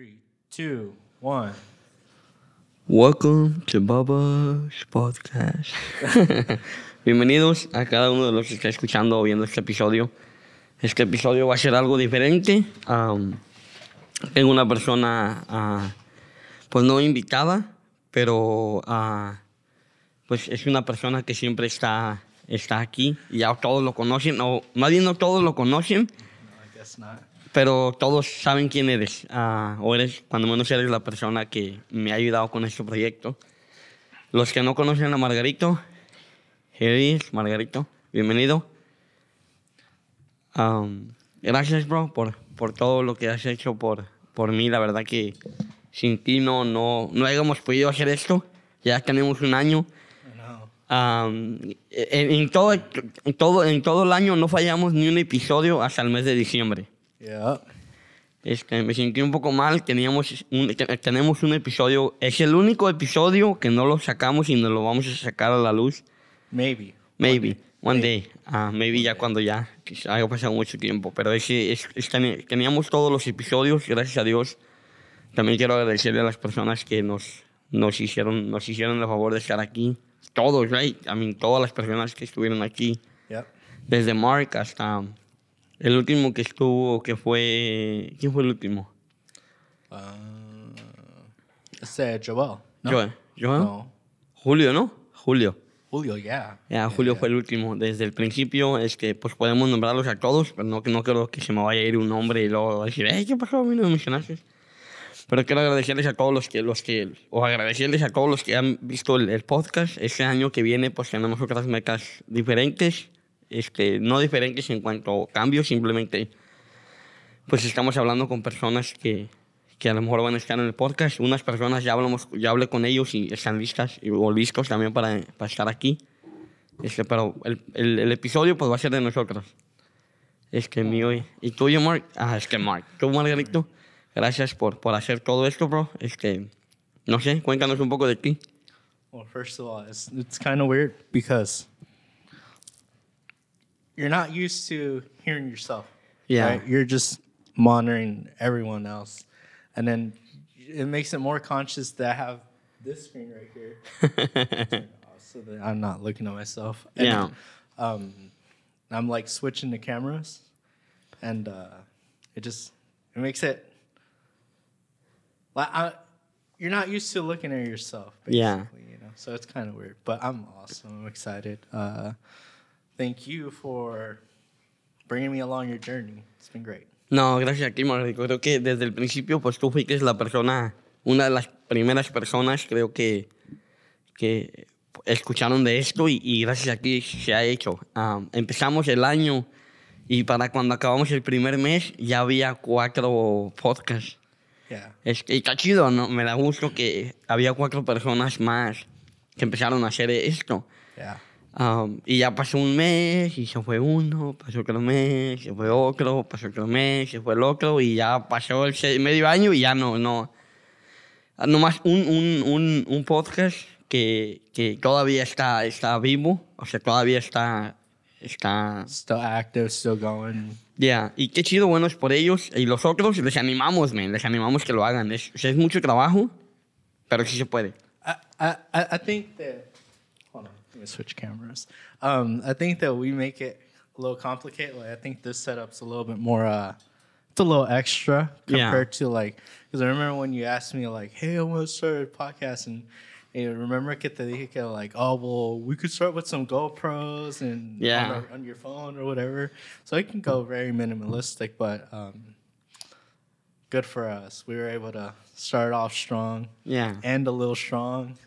Three, two, one. Welcome to Baba's Podcast. Bienvenidos a cada uno de los que está escuchando o viendo este episodio. Este episodio va a ser algo diferente. Um, tengo una persona, ah, pues no invitada, pero ah, pues es una persona que siempre está, está aquí. Ya todos lo conocen, o más bien no todos lo conocen, No, I guess not. Pero todos saben quién eres. ah, o eres, cuando menos eres la persona que me ha ayudado con este proyecto. Los que no conocen a Margarito, here is Margarito, bienvenido. Um, gracias, bro, por, por todo lo que has hecho por, por mí. La verdad que sin ti no, no, no habíamos podido hacer esto. Ya tenemos un año. Um, en, en todo, en, todo, en todo el año no fallamos ni un episodio hasta el mes de diciembre. Yeah. Este, me sentí un poco mal. Teníamos un, te- tenemos un episodio. Es el único episodio que no lo sacamos y no lo vamos a sacar a la luz. Maybe. Maybe. One day. Ah, maybe ya cuando ya haya pasado mucho tiempo. Pero ese, es, es- teníamos todos los episodios, gracias a Dios. También quiero agradecerle a las personas que nos, nos, hicieron, nos hicieron el favor de estar aquí. Todos, right? I mean, todas las personas que estuvieron aquí. Desde Mark hasta el último que estuvo, que fue... ¿Quién fue el último? Uh, said Joel. No. Joel. Joel. No. Julio, ¿no? Julio. Julio, yeah. Ya, Julio fue el último. Desde el principio, es que pues podemos nombrarlos a todos, pero no, no quiero que se me vaya a ir un nombre y luego decir, hey, ¿qué pasó? A mí no me mencionaste. Pero quiero agradecerles a todos los que, los que, o agradecerles a todos los que han visto el, el podcast. Este año que viene, pues tenemos otras metas diferentes. Este, no diferentes en cuanto a cambios, simplemente, pues estamos hablando con personas que, que a lo mejor van a estar en el podcast. Unas personas ya, hablamos, ya hablé con ellos y están listas o listos también para, para estar aquí. Este, pero el, el, el episodio pues va a ser de nosotros. Es que mío y, y tuyo, Mark. Ah, es que Mark. Tú, Margarito, gracias por, por hacer todo esto, bro. Este, no sé, cuéntanos un poco de ti. Well, first of all, it's it's kind of weird because you're not used to hearing yourself. Yeah. Right? You're just monitoring everyone else, and then it makes it more conscious that I have this screen right here, so that I'm not looking at myself. And, Yeah. Um, I'm like switching the cameras, and uh, it just it makes it like I, you're not used to looking at yourself. Basically, Yeah. You know, so it's kind of weird, but I'm awesome. I'm excited. Uh, thank you for bringing me along your journey. It's been great. No, gracias a ti, Margarito. Creo que desde el principio, pues tú fuiste la persona, una de las primeras personas, creo que, que escucharon de esto y, y gracias a ti se ha hecho. Ah, empezamos el año y para cuando acabamos el primer mes ya había cuatro podcasts. Yeah. Es que está chido, ¿no? Me da gusto que había cuatro personas más que empezaron a hacer esto. Yeah. Um, y ya pasó un mes y se fue uno, pasó otro mes, se fue otro, pasó otro mes, se fue el otro y ya pasó el se- medio año y ya no, no. Ah, Nomás un, un, un, un podcast que, que todavía está, está vivo, o sea, todavía está, está, Still active, still going. ya. Y qué chido, bueno, es por ellos. Y los otros les animamos, man, les animamos que lo hagan. Es, es mucho trabajo, pero sí se puede. I, I I think that. Switch cameras. Um, I think that we make it a little complicated. Like, I think this setup's a little bit more. Uh, it's a little extra Yeah. compared to like. Because I remember when you asked me like, "Hey, I want to start a podcast," and you remember que te dije que like, "Oh, well, we could start with some GoPros and Yeah. on, our- on your phone or whatever." So it can go very minimalistic, but um, good for us. We were able to start off strong Ya. and a little strong.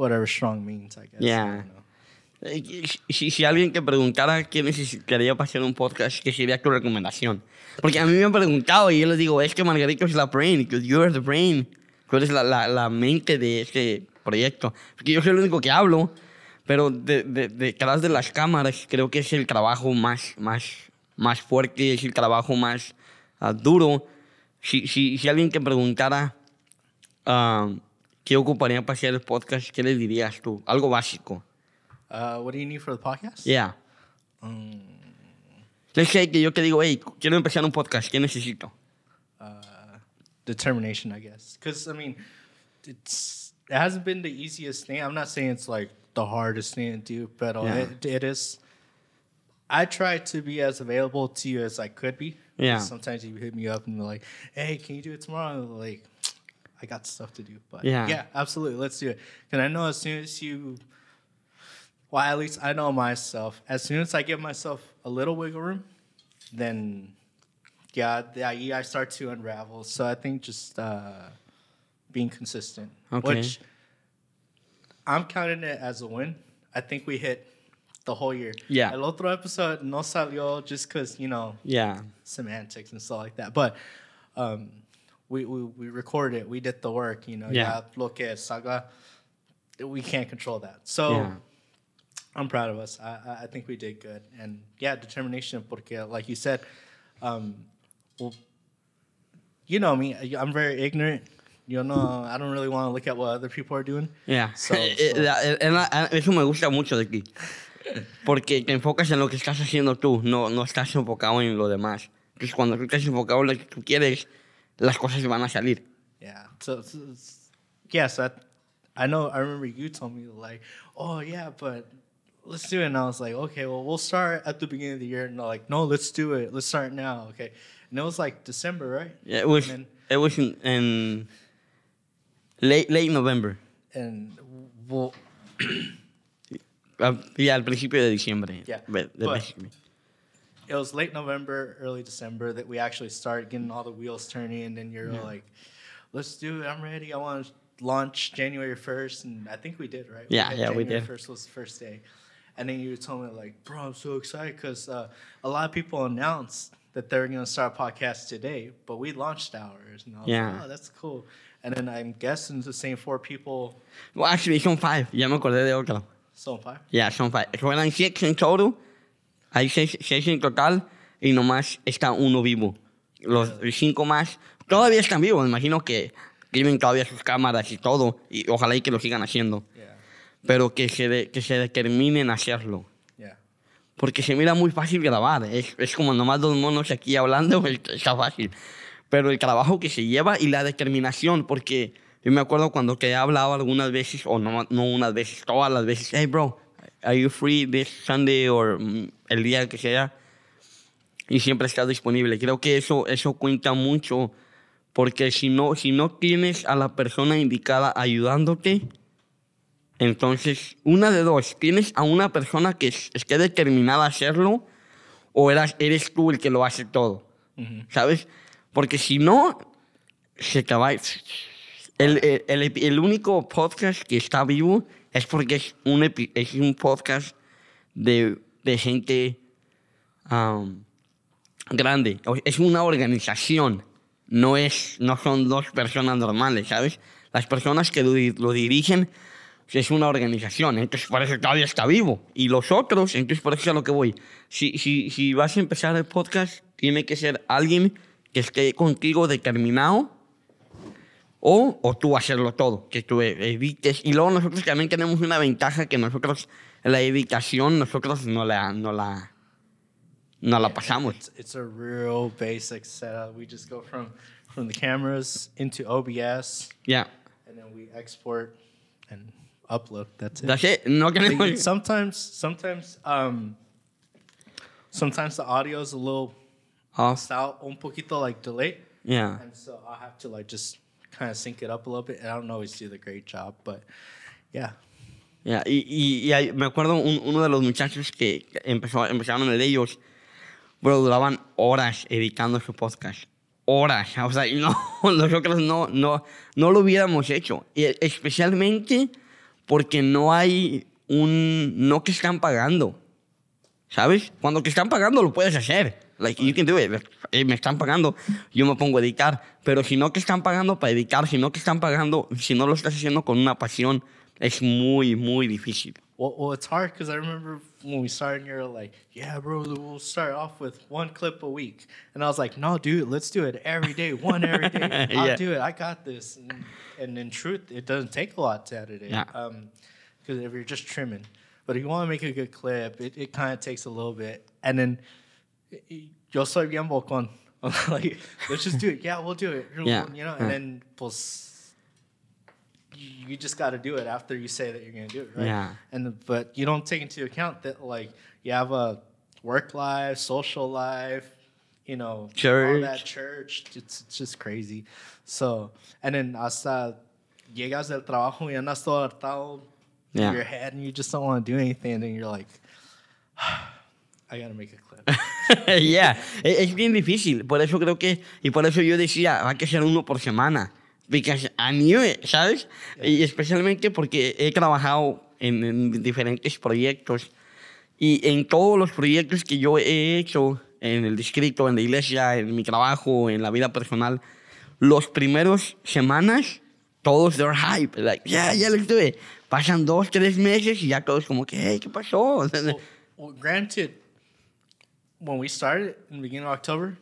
Whatever strong means, I guess. Yeah. Eh, Si, si alguien te preguntara qué necesitaría para hacer un podcast, ¿qué sería tu recomendación? Porque a mí me han preguntado y yo les digo, es que Margarito es la brain, que you are the brain. Tú eres la, la, la mente de este proyecto. Porque yo soy el único que hablo, pero de, de, detrás de las cámaras creo que es el trabajo más, más, más fuerte, es el trabajo más ah, duro. Si, si, si alguien te preguntara ah, qué ocuparía para hacer el podcast, ¿qué le dirías tú? Algo básico. Uh, what do you need for the podcast? Yeah. Um, Let's say que yo te digo, hey, quiero empezar un podcast, ¿qué necesito? uh, determination, I guess. Because I mean, it's it hasn't been the easiest thing. I'm not saying it's like the hardest thing to do, but Yeah. it, it is. I try to be as available to you as I could be. Yeah. Sometimes you hit me up and you're like, "Hey, can you do it tomorrow?" Like, I got stuff to do, but Yeah. yeah, absolutely, let's do it. And I know as soon as you, well, at least I know myself. As soon as I give myself a little wiggle room, then yeah, the IE I start to unravel. So I think just uh, being consistent, Okay. which I'm counting it as a win. I think we hit the whole year. Yeah. El otro episode no salió just because you know Yeah. semantics and stuff like that. But um, we, we we recorded it. We did the work. You know, Yeah. yeah. Look at Saga. We can't control that. So Yeah. I'm proud of us. I, I- I think we did good. And yeah, determination. Porque like you said, um, well, you know me. I- I'm very ignorant. You know, I don't really want to look at what other people are doing. Yeah. So- Eh, eh, so- la- eh, la- eso me gusta mucho de ti. Porque te enfocas en lo que estás haciendo tú, no, no estás enfocado en lo demás. Entonces, cuando tú estás enfocado en lo que tú quieres, las cosas van a salir. Yeah. So, so yeah, so I, I know I remember you told me like, oh yeah, but let's do it. And I was like, okay, well we'll start at the beginning of the year. And they're like, no, let's do it. Let's start now. Okay. And it was like December, right? Yeah, it was, And it was in, in late, late November. and well, Ah, Ya, al principio de diciembre. Yeah, de- but-. It was late November, early December that we actually started getting all the wheels turning. And then you're like, let's do it. I'm ready. I want to launch January 1st. And I think we did, right? Yeah, had yeah, we January did. 1st was the first day. And then you told me, like, bro, I'm so excited because uh, a lot of people announced that they're going to start a podcast today, but we launched ours. And I was Yeah. like, oh, that's cool. And then I'm guessing the same four people, Well, actually, son five. Ya me acordé de otro. so five. Ya, son five. Fueron six en total. Hay seis, seis en total y nomás está uno vivo. Los cinco más todavía están vivos. Imagino que tienen todavía sus cámaras y todo. Y ojalá y que lo sigan haciendo. Yeah. Pero que se, de- que se determinen a hacerlo. Yeah. Porque se mira muy fácil grabar. Es, es como nomás dos monos aquí hablando, es- está fácil. Pero el trabajo que se lleva y la determinación, porque yo me acuerdo cuando te he hablado algunas veces, o no, no unas veces, todas las veces, hey bro, are you free this Sunday o el día que sea? Y siempre estás disponible. Creo que eso, eso cuenta mucho, porque si no, si no tienes a la persona indicada ayudándote, entonces, una de dos, tienes a una persona que es- esté determinada a hacerlo o eras, eres tú el que lo hace todo, ¿sabes? Porque si no, se te va... El, el, el el único podcast que está vivo es porque es un, es un podcast de, de gente grande. Es una organización. No, es, no son dos personas normales, ¿sabes? Las personas que lo dirigen es una organización. Entonces, por eso todavía está vivo. Y los otros, entonces, por eso es a lo que voy. Si, si, si vas a empezar el podcast, tiene que ser alguien que esté contigo determinado o, o tú hacerlo todo, que tú edites. Y luego nosotros también tenemos una ventaja que nosotros, la editación, nosotros no la, no la, no la pasamos. It's, it's a real basic setup. We just go from from the cameras into OBS, Ya, and then we export and upload. That's it. that's it. No tenemos... sometimes, sometimes, um, sometimes the audio is a little Oh, out, un poquito like delayed, yeah. and so I'll have to like just kind of sync it up a little bit. And I don't always do the great job, but yeah, Ya, Y, y, y me acuerdo un- uno de los muchachos que empezó, empezaron el de ellos, bro, duraban horas editando su podcast. Horas. O sea, no, nosotros no, no, no lo hubiéramos hecho. Y especialmente porque no hay un... No que están pagando. ¿Sabes? Cuando te están pagando lo puedes hacer. Like, you can do it. Eh, Me están pagando, yo me pongo a editar. Pero si no que están pagando para editar, si no que están pagando, si no lo estás haciendo con una pasión, es muy, muy difícil. Well, well, it's hard because I remember when we started, you're like, "Yeah, bro, we'll start off with one clip a week," and I was like, "No, dude, let's do it every day, one every day. I'll Yeah. do it. I got this." And, and in truth, it doesn't take a lot to edit it, Yeah. because if you're just trimming, but if you want to make a good clip, it, it kind of takes a little bit, and then yo soy bien bocón like, let's just do it. Yeah, we'll do it. Yeah, You know, yeah. and then pues, you just got to do it after you say that you're gonna do it, right? Yeah. And the, but you don't take into account that like you have a work life, social life, you know, all Church. that church. It's, it's just crazy. So and then hasta llegas del trabajo y andas todo hartado in Yeah. your head and you just don't want to do anything and then you're like, I gotta make a clip. yeah, es, es bien difícil. Por eso creo que, y por eso yo decía, va a que ser uno por semana. Because I knew it, ¿sabes? Y especialmente porque he trabajado en, en diferentes proyectos. Y en todos los proyectos que yo he hecho, en el distrito, en la iglesia, en mi trabajo, en la vida personal, los primeros semanas, todos they're hype. Like, yeah, yeah, let's do it. Pasan dos, tres meses y ya todos como que, hey, ¿qué pasó? well, well, granted, when we started in the beginning of October,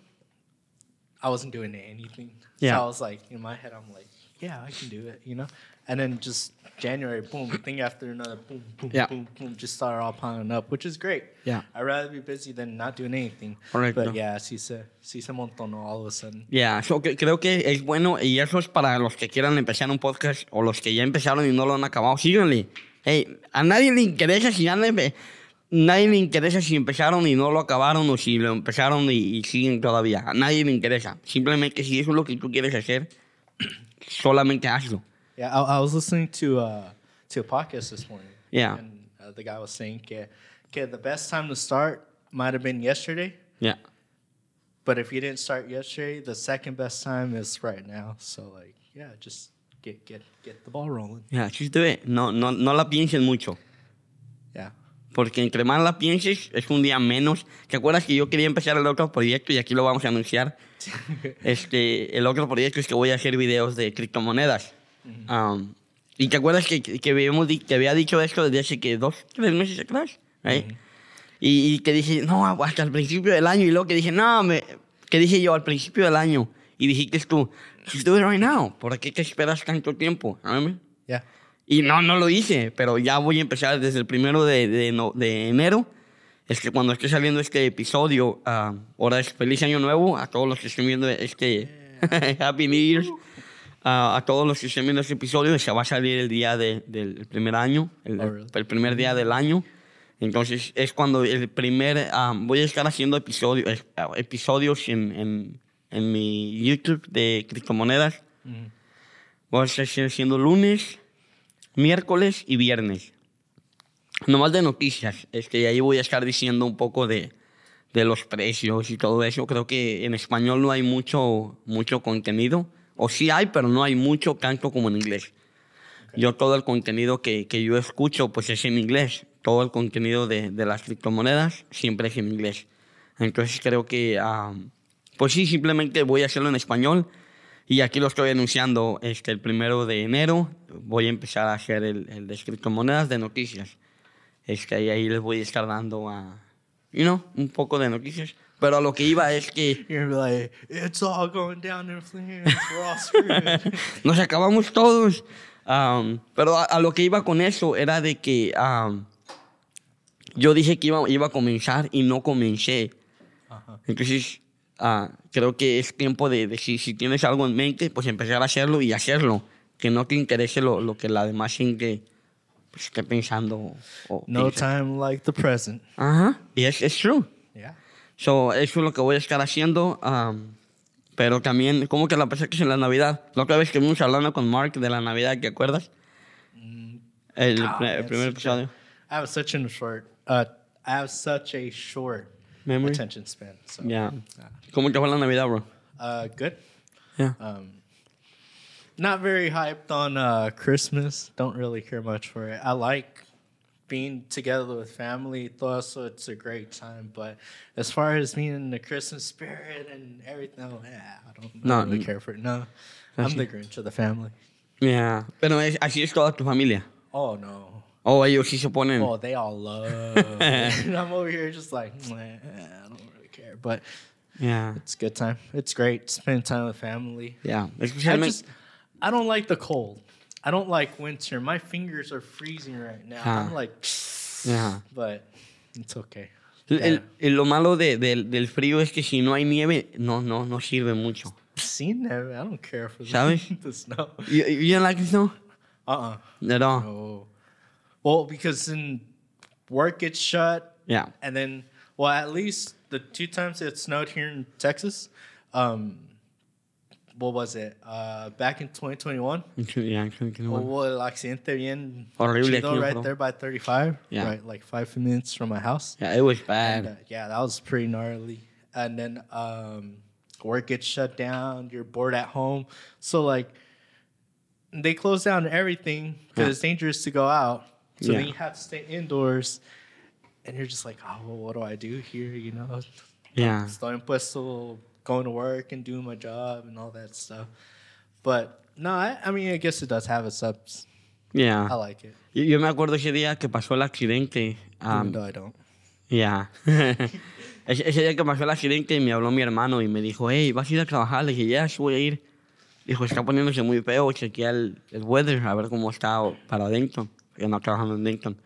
I wasn't doing anything. Yeah. So I was like, in my head, I'm like, yeah, I can do it, you know? And then just January, boom, thing after another, boom, boom, Yeah. boom, boom, just started all piling up, which is great. Yeah. I'd rather be busy than not doing anything. Correcto. But yeah, sí se, sí se montonó all of a sudden. Ya, so que- creo que es bueno y eso es para los que quieran empezar un podcast o los que ya empezaron y no lo han acabado. Síganle. Hey, a nadie le interesa si ya le empe- nadie le interesa si empezaron y no lo acabaron o si lo empezaron y, y siguen todavía. A nadie le interesa. Simplemente si eso es lo que tú quieres hacer, solamente hazlo. Yeah, I, I was listening to uh, to a podcast this morning. Yeah. And uh, the guy was saying, que, que the best time to start might have been yesterday. Yeah. But if you didn't start yesterday, the second best time is right now. So like, yeah, just get get get the ball rolling. Yeah, just do it. No, no, no la piensen mucho. Yeah. Porque entre más la pienses, es un día menos. ¿Te acuerdas que yo quería empezar el otro proyecto y aquí lo vamos a anunciar? Este, el otro proyecto es que voy a hacer videos de criptomonedas. Um, y te acuerdas que, que, habíamos que había dicho esto desde hace que dos, tres meses atrás, right? y, y que dije, no, hasta el principio del año. Y luego que dije, no, me, que dije yo al principio del año. Y dijiste tú, just do it right now. ¿Por qué te esperas tanto tiempo? ¿Sabes? Yeah. Y no, no lo hice, pero ya voy a empezar desde el primero de, de, no- de enero. Es que cuando esté saliendo este episodio, ah, ahora es feliz año nuevo a todos los que estén viendo este Happy New Year's. Ah, a todos los que estén viendo este episodio, se va a salir el día de- del primer año, el, Oh, really? el primer día del año. Entonces es cuando el primer, ah, voy a estar haciendo ah, episodios en, en, en mi YouTube de criptomonedas. Voy a estar haciendo lunes, miércoles y viernes. Nomás de noticias. Este, ahí voy a estar diciendo un poco de, de los precios y todo eso. Creo que en español no hay mucho, mucho contenido. O sí hay, pero no hay mucho tanto como en inglés. Yo todo el contenido que, que yo escucho pues es en inglés. Todo el contenido de, de las criptomonedas siempre es en inglés. Entonces creo que, ah, pues sí, simplemente voy a hacerlo en español. Y aquí lo estoy anunciando este, el primero de enero. Voy a empezar a hacer el, el de criptomonedas de noticias. Este, y ahí les voy a estar dando a, you know, un poco de noticias. Pero a lo que iba es que like, it's all going down in flames. Nos acabamos todos. Um, pero a, a lo que iba con eso era de que um, yo dije que iba, iba a comenzar y no comencé. Entonces, ah, creo que es tiempo de, de si, si tienes algo en mente, pues empezar a hacerlo y hacerlo. Que no te interese lo, lo que la demás gente pues, esté pensando. O no piense. time like the present. Ajá, y es, true. Yeah. So, eso es lo que voy a estar haciendo. um, pero también, ¿cómo que la pasé que es en la Navidad? La otra vez que vimos hablando con Mark de la Navidad, ¿te acuerdas? El, Ah, pri- el primer such a- episodio. I have such a short. Uh, I have such a short Memory? attention span. So. Ya. ¿Cómo te fue la Navidad, bro? Uh, good. Yeah. Um, not very hyped on uh, Christmas. Don't really care much for it. I like being together with family, though, so it's a great time. But as far as being in the Christmas spirit and everything, oh, yeah, I don't, I don't really care for it. No, I'm the Grinch of the family. Yeah. Pero es, así es toda tu familia. Oh no. Oh, ellos sí se ponen. Oh, they all love. and I'm over here just like, "Meh, I don't really care. But Yeah. it's a good time. It's great. Spend time with family. Yeah. I just I don't like the cold. I don't like winter. My fingers are freezing right now. Ah. I'm like, Yeah. but it's okay. El- el- el- lo malo de- del- del frío es que si no hay nieve, no, no, no sirve mucho. Seen that? I don't care for the, ¿Sabes? the snow. You, you don't like the snow? Uh-uh. At all? No. Well, because then work gets shut, Yeah. and then well, at least the two times it snowed here in Texas, um, what was it? Uh, back in 2021. Yeah, creo que no. Hubo el accidente bien Horrible chido right there by 35, Yeah. right, like five minutes from my house. Yeah, it was And, bad. uh, yeah, that was pretty gnarly. And then um, work gets shut down. You're bored at home, so like they close down everything because Yeah. it's dangerous to go out. So Yeah. then you have to stay indoors, and you're just like, oh, well, what do I do here? You know, Yeah. estoy impuesto going to work and doing my job and all that stuff. But no, I, I mean, I guess it does have its ups. I Yeah. like it, Yo, yo me acuerdo ese día que pasó el accidente. um, though I don't. Ya. ese, ese día que pasó el accidente me habló mi hermano y me dijo, hey, ¿vas a ir a trabajar? Le dije, voy a ir. Dijo, está poniéndose muy feo, chequea el, el weather, a ver cómo está para Denton. Yo no trabajando en Denton.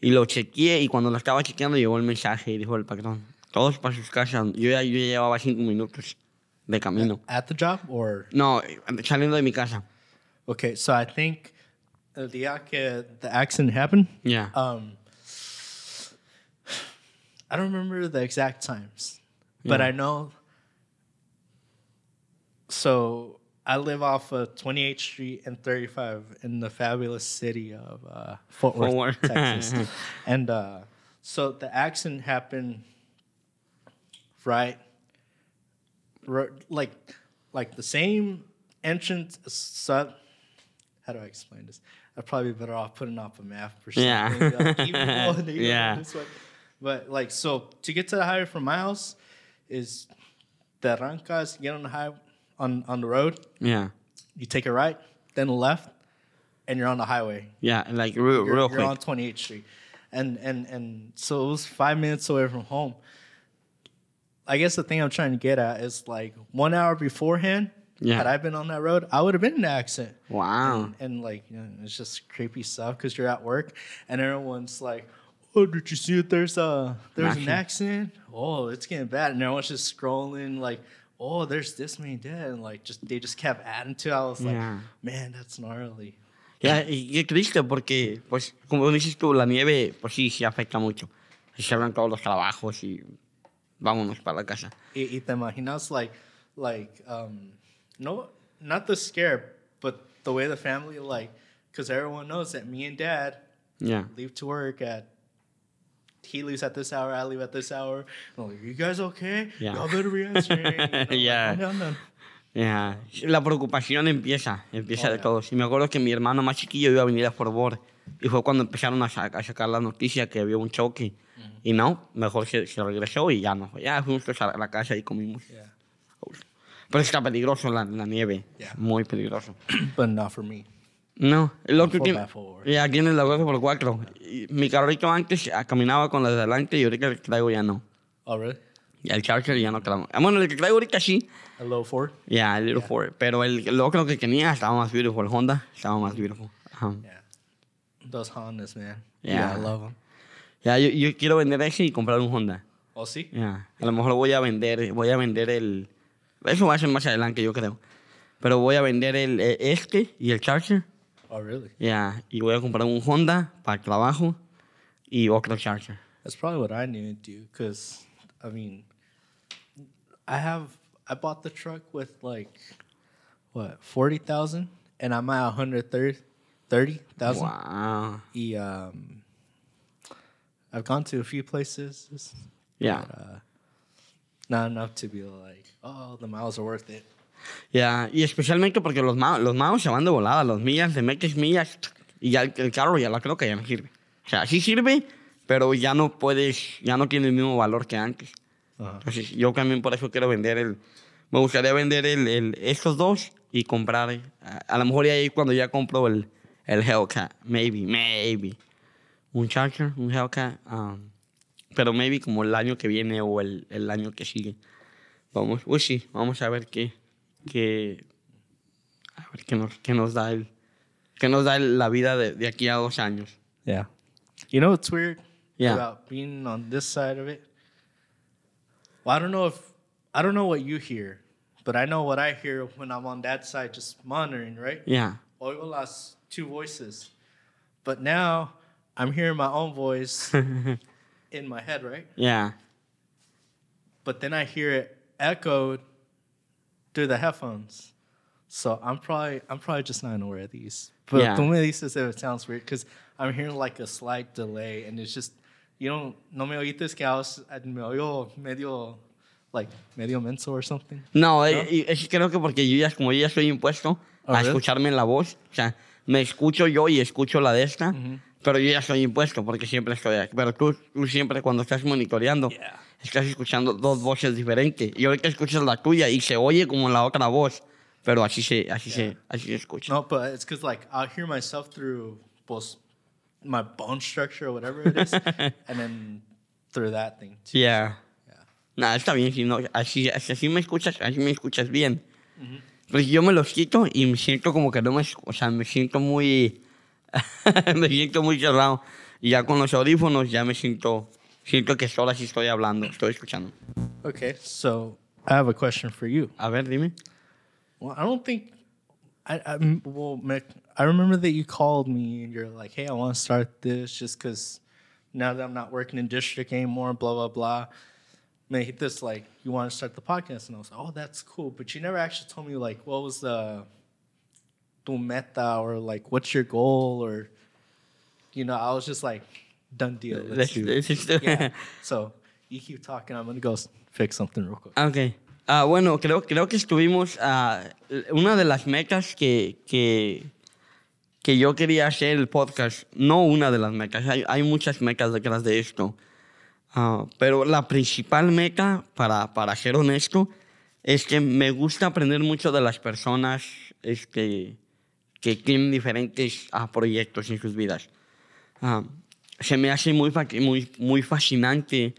Y lo chequeé y cuando lo estaba chequeando llegó el mensaje y dijo el patrón, todos para sus casas. Yo ya, yo ya llevaba cinco minutos de camino. At the job or No, saliendo de mi casa. Okay, so I think el día que the accident happened, Ya. um, I don't remember the exact times, but Yeah. I know. So I live off of 28th Street and 35 in the fabulous city of uh, Fort Worth, Fort Worth. Texas, and uh, so the accident happened right, ri- like like the same entrance. So, how do I explain this? I'd probably be better off putting up a map or something. Yeah. Like, keep going, you know, Yeah. this way. But like, so to get to the highway from my house is the Rancas, get on the high on on the road. Yeah. You take a right, then a left, and you're on the highway. Yeah, and like real, You're, real you're on 28th Street, and and and so it was five minutes away from home. I guess the thing I'm trying to get at is like one hour beforehand. Yeah. Had I been on that road, I would have been in an accident. Wow. And, and like, you know, it's just creepy stuff because you're at work and everyone's like, "Oh, did you see it? There's a there's an Accident. accident. Oh, it's getting bad." And everyone's just scrolling like, "Oh, there's this many dead." And like, just they just kept adding to. it. I was like, "Man, that's gnarly." Ya, y qué triste porque, pues, como dices tú, la nieve, pues sí, sí afecta mucho. Se cierran todos los trabajos y vámonos para la casa. Y, y te imaginas like like um no not the scare but the way the family like because everyone knows that me and dad Ya. leave to work at he leaves at this hour i leave at this hour I'm like, you guys okay Yeah. y'all better be answering you know, like, Yeah. no, no. Ya. La preocupación empieza, empieza Oh, de yeah. todos. Y me acuerdo que mi hermano más chiquillo iba a venir a Fort Worth. Y fue cuando empezaron a, sa- a sacar la noticia que había un choque. Y no, mejor se, se regresó y ya no. Ya fuimos a la casa y comimos. yeah Pero está peligroso la, la nieve. Yeah. Muy peligroso. but not for me No, el otro tiene. Ya tiene la 4x4. Y Mi carrito antes ah, caminaba con la de adelante y ahorita el que traigo ya no. oh really Y el Charger ya no creo. Ah, Bueno, el que traigo ahorita sí. a low Ford Ya, el Little Ford. Pero el, el otro que tenía estaba más beautiful. El Honda estaba más beautiful. Ajá. yeah those hondas man Yeah. i love them Ya, yo, yo quiero vender ese y comprar un Honda. oh see Ya. A lo mejor voy a vender, voy a vender el... Eso va a ser más adelante, yo creo. Pero voy a vender el, eh, este y el Charger. Oh really Ya. Y voy a comprar un Honda para el trabajo y otro Charger. That's probably what I need to do because, I mean, I have I bought the truck with like what forty thousand, and I'm at one hundred thirty thirty thousand. Wow. Y, um, I've gone to a few places. Yeah. but, uh, not enough to be like, oh, the miles are worth it. Ya, y especialmente porque los magos, los magos se van de volada, los millas, de metes millas y ya el, el carro ya la creo que ya no sirve. O sea, sí sirve, pero ya no puedes, ya no tiene el mismo valor que antes. Uh-huh. Entonces, yo también por eso quiero vender el, me gustaría vender el, el- estos dos y comprar, a, a lo mejor ya ahí cuando ya compro el, el Hellcat, maybe, maybe, un Charger, un Hellcat, um, pero maybe como el año que viene o el, el año que sigue. Vamos, pues sí, vamos a ver qué, qué, a ver qué nos, qué nos da el, qué nos da el- la vida de, de aquí a dos años. Yeah. You know what's weird Yeah. about being on this side of it? Well, I don't know if I don't know what you hear, but I know what I hear when I'm on that side just monitoring, right? Yeah. Oigo las two voices. But now I'm hearing my own voice in my head, right? Yeah. But then I hear it echoed through the headphones. So I'm probably I'm probably just not aware of these. But Yeah. tú me dices if it sounds weird because I'm hearing like a slight delay and it's just you don't no me oíste que I was, me oigo medio like medio menso or something. No, eh, y- es, creo que porque yo ya, como yo ya estoy impuesto Oh, a really? escucharme la voz, o sea, me escucho yo y escucho la de esta, pero yo ya estoy impuesto porque siempre estoy aquí. Pero tú, tú siempre cuando estás monitoreando, Yeah. Estás escuchando dos voces diferentes. Y ahorita escuchas la tuya y se oye como la otra voz, pero así se, así se, así se escucha. No, but it's because like I'll hear myself through both my bone structure or whatever it is, and then through that thing too. Yeah. Yeah. Está bien, si no, así, así, me escuchas, así me escuchas bien. Pues yo me los quito y me siento como que no me, o sea, me siento muy, me siento muy cerrado. Y ya con los audífonos ya me siento, siento que solo así estoy hablando, estoy escuchando. Okay, so I have a question for you. A ver, dime. Well, I don't think I, I well, Mick, I remember that you called me and you're like, "Hey, I want to start this just because now that I'm not working in district anymore, blah blah blah." Make this like you want to start the podcast, and I was like, "Oh, that's cool," but you never actually told me like what was the tu meta or like what's your goal or you know I was just like done deal. Let's do. Yeah. So you keep talking. I'm gonna go fix something real quick. Ok. Ah, bueno, creo, creo que estuvimos. ah, una de las metas que, que, que yo quería hacer el podcast, no una de las metas, hay, hay muchas metas detrás de esto. Ah, pero la principal meta, para, para ser honesto, es que me gusta aprender mucho de las personas este, que tienen diferentes proyectos en sus vidas. Se me hace muy, muy, muy fascinante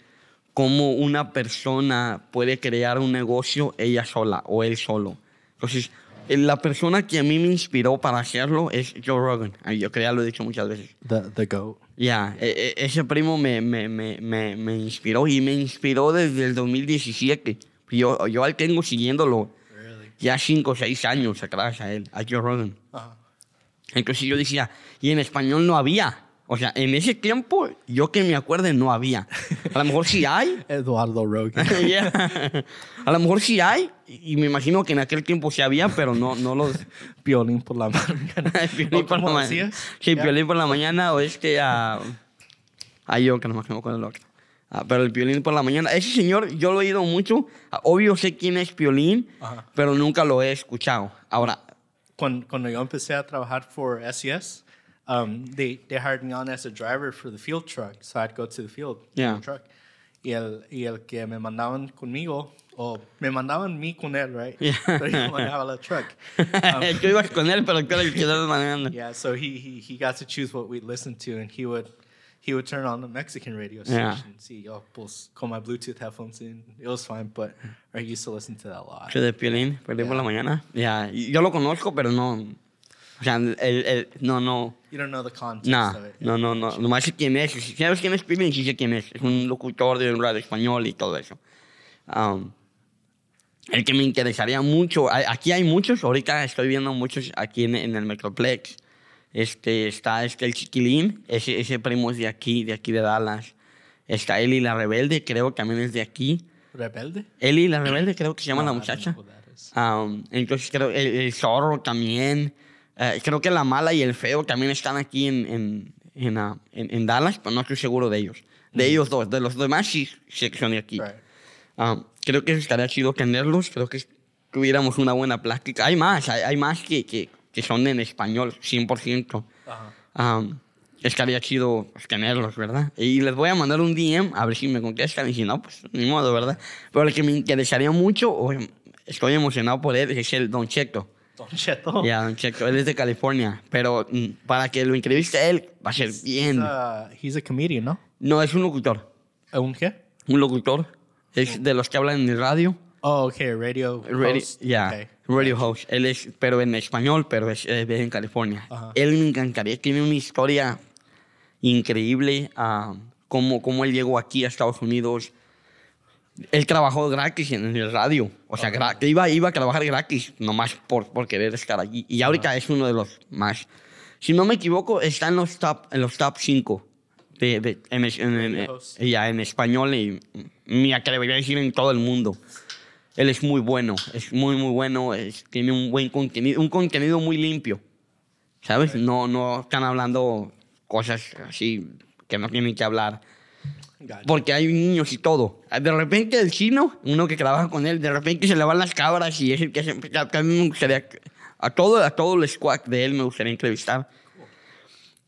cómo una persona puede crear un negocio ella sola o él solo. Entonces, eh, la persona que a mí me inspiró para hacerlo es Joe Rogan. Yo creo que ya lo he dicho muchas veces. The the goat. Ya, e- e- ese primo me, me, me, me, me inspiró y me inspiró desde el 2017. Yo, yo al tengo siguiéndolo Really? ya 5 o 6 años atrás a él, a Joe Rogan. Uh-huh. Entonces yo decía, y en español no había. O sea, en ese tiempo, yo que me acuerde, no había. A lo mejor sí hay. Eduardo Rogan. Yeah. A lo mejor sí hay. Y me imagino que en aquel tiempo sí había, pero no, no los... Violín por la mañana. Piolín ¿O por la mañana. Sí, Ya. Piolín por la mañana o este a... a yo, que no me acuerdo con el otro. Ah, pero el Piolín por la mañana. Ese señor, yo lo he oído mucho. Ah, Obvio sé quién es Piolín, Ajá. pero nunca lo he escuchado. Ahora, Cuando, cuando yo empecé a trabajar for SES, um, they, they hired me on as a driver for the field truck. So I'd go to the field in Yeah. the truck. Y el, y el que me mandaban conmigo, o me mandaban mí con él, right? Yeah. Pero yo manejaba la truck. Um, tú ibas con él, pero eres el manejando. yeah, so he, he, he got to choose what we'd listen to, and he would he would turn on the Mexican radio Yeah. station. See, yo, pues, con my Bluetooth headphones in, it was fine, but I used to listen to that a lot. De Piolín, Piolín por la mañana. Ya, y yo lo conozco, pero no... O sea, el, el, no, no... You don't know the context No, of it. no, no, no. Nomás sé quién es. Si sabes quién es Piolín, sí sé quién es. Es un locutor de un radio español y todo eso. Um, el que me interesaría mucho... Aquí hay muchos. Ahorita estoy viendo muchos aquí en, en el Metroplex. Este, está este, el Chiquilín. Ese, ese primo es de aquí, de aquí de Dallas. Está Eli la Rebelde, creo que también es de aquí. Rebelde? Eli la Rebelde, creo que se llama No, la muchacha. Um, entonces creo el, el zorro también. Eh, creo que la mala y el feo también están aquí en, en, en, ah, en- en Dallas, pero no estoy seguro de ellos. De ellos dos. De los demás sí que son de aquí. Right. Um, creo que estaría chido tenerlos. Creo que tuviéramos una buena plática. Hay más, hay, hay más que, que, que son en español, 100%. Uh-huh. Um, estaría chido pues, tenerlos, ¿verdad? Y les voy a mandar un DM a ver si me contestan y si no, pues ni modo, ¿verdad? Pero el que me interesaría mucho, o estoy emocionado por él, es el Don Cheto. Don Cheto. Ya, Don Cheto, él es de California, pero mm, para que lo entreviste a él va a ser He's, bien. a, he's a comedian, no? No, es un locutor, ¿Un qué? un locutor. Es de los que hablan en el radio. Oh, okay, radio. Radio, host. yeah, Okay. radio host. Él es, pero en español, pero es, es en California. Ajá. Él me encantaría, tiene una historia increíble, ah, cómo, cómo él llegó aquí a Estados Unidos. Él trabajó gratis en el radio. O sea, gra- que iba, iba a trabajar gratis, nomás por, por querer estar allí. Y ahorita es uno de los más. Si no me equivoco, está en los top, en los top 5 de, de- en, en- en- ya, en español y me atrevería a decir en todo el mundo. Él es muy bueno, es muy, muy bueno, es- tiene un buen contenido, un contenido muy limpio. ¿Sabes? No, no están hablando cosas así que no tienen que hablar. Porque hay niños y todo. De repente el chino, uno que trabaja con él, de repente se le van las cabras y es el que se... A, mí me gustaría- a todo, a todo el squad de él me gustaría entrevistar.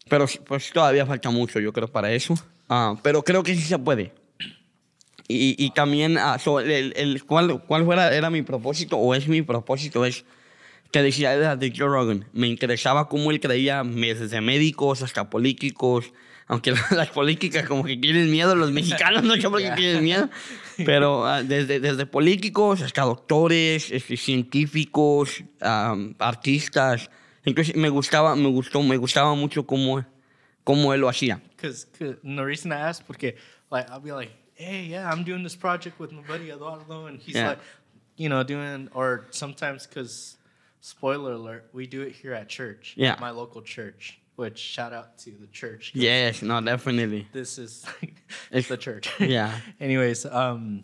Pero pues todavía falta mucho, yo creo, para eso. Ah, pero creo que sí se puede. Y, y también, ah, so, el, el- ¿cuál, ¿cuál fuera, era mi propósito o es mi propósito? Es que decía de Joe Rogan. Me interesaba cómo él creía desde médicos hasta políticos. Aunque las políticas como que tienen miedo, los mexicanos no sé por qué tienen miedo. Pero ah, desde, desde políticos hasta doctores, este, científicos, am, artistas. Entonces me gustaba, me gustó, me gustaba mucho cómo, cómo él lo hacía. Cause, 'cause- the reason I asked, porque like I'll be like, hey, yeah, I'm doing this project with my buddy Eduardo, and he's Yeah. like, you know, doing or sometimes because spoiler alert, we do it here at church, Yeah. my local church. Which shout out to the church. Yes, no, definitely. This is It's- the church. yeah. Anyways, um,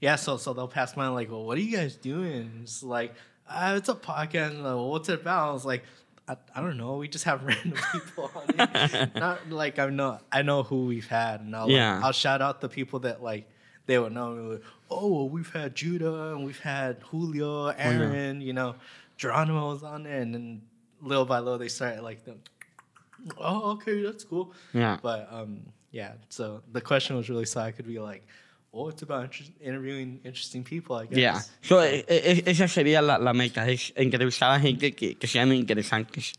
yeah. So so they'll pass by and like, well, what are you guys doing? It's like, uh, it's a podcast. And, like, well, what's it about? I was like, I, I don't know. We just have random people on it. Not like I know I know who we've had, and I'll like, Yeah. I'll shout out the people that like they would know. Like, oh, well, we've had Judah and we've had Julio, Aaron. You know, Geronimo was on there, and then little by little they started like them. Oh, okay, that's cool. Yeah. But um, yeah. So the question was really so I could be like, "Oh, it's about inter- interviewing interesting people." I guess. Yeah. So, e- e- esa sería la, la meta, es entrevistar a gente que, que sean interesantes.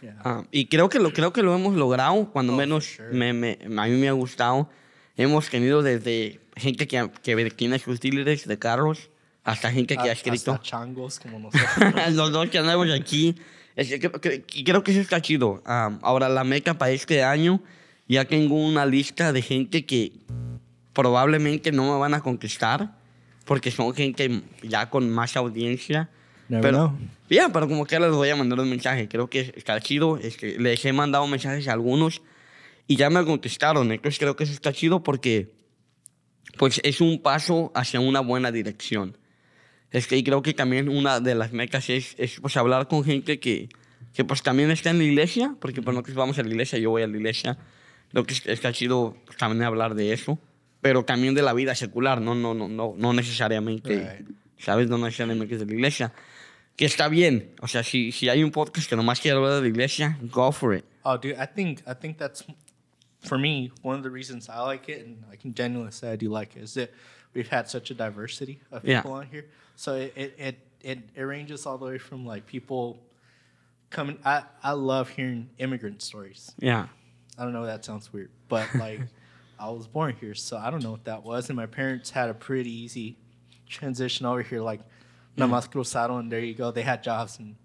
Yeah. Ah, y creo que, lo, creo que lo hemos logrado, cuando Oh, menos sure. me, me- a mí me ha gustado. Hemos tenido desde gente que, que tiene sus dealers de carros hasta gente que ha Ah, escrito. hasta changos como nosotros. Los dos que andamos aquí. Y creo que eso está chido. Ah, ahora, la meca para este año, ya tengo una lista de gente que probablemente no me van a conquistar, porque son gente ya con más audiencia. Never pero. Ya, pero como que les voy a mandar un mensaje. Creo que está chido. Es que les he mandado mensajes a algunos y ya me contestaron. Entonces creo que eso está chido porque pues es un paso hacia una buena dirección. Es que creo que también una de las metas es, es pues hablar con gente que, que pues también está en la iglesia, porque pues nosotros vamos a la iglesia, yo voy a la iglesia. Creo que es- está chido pues, también hablar de eso, pero también de la vida secular, no, no, no, no, no necesariamente, Right. ¿sabes? No necesariamente es de la iglesia. Que está bien, o sea, si, si hay un podcast que nomás quiere hablar de la iglesia, go for it. Oh, dude, I think I think that's for me one of the reasons I like it, and I can genuinely say I do like it, is that we've had such a diversity of Yeah. people on here. So it it it, it, it ranges all the way from like people coming. I I love hearing immigrant stories. Yeah. I don't know. That sounds weird, but like I was born here, so I don't know what that was. And my parents had a pretty easy transition over here. Like, Namas cruzaron, and there you go. They had jobs, and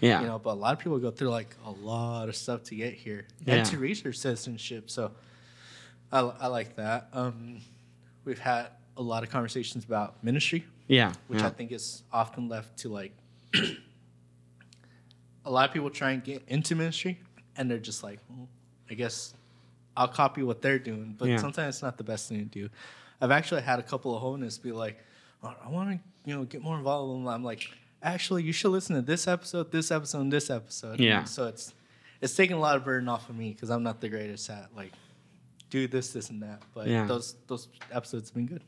Yeah. you know. But a lot of people go through like a lot of stuff to get here Yeah. and to reach their citizenship. So I, I like that. Um, we've had a lot of conversations about ministry yeah. which yeah. I think is often left to like a lot of people try and get into ministry and they're just like, well, I guess I'll copy what they're doing, but Yeah. sometimes it's not the best thing to do. I've actually had a couple of holiness be like, oh, I want to, you know, get more involved. And I'm like, actually, you should listen to this episode, this episode, and this episode. Yeah. And so it's it's taking a lot of burden off of me because I'm not the greatest at like do this, this, and that. But Yeah. those those episodes have been good.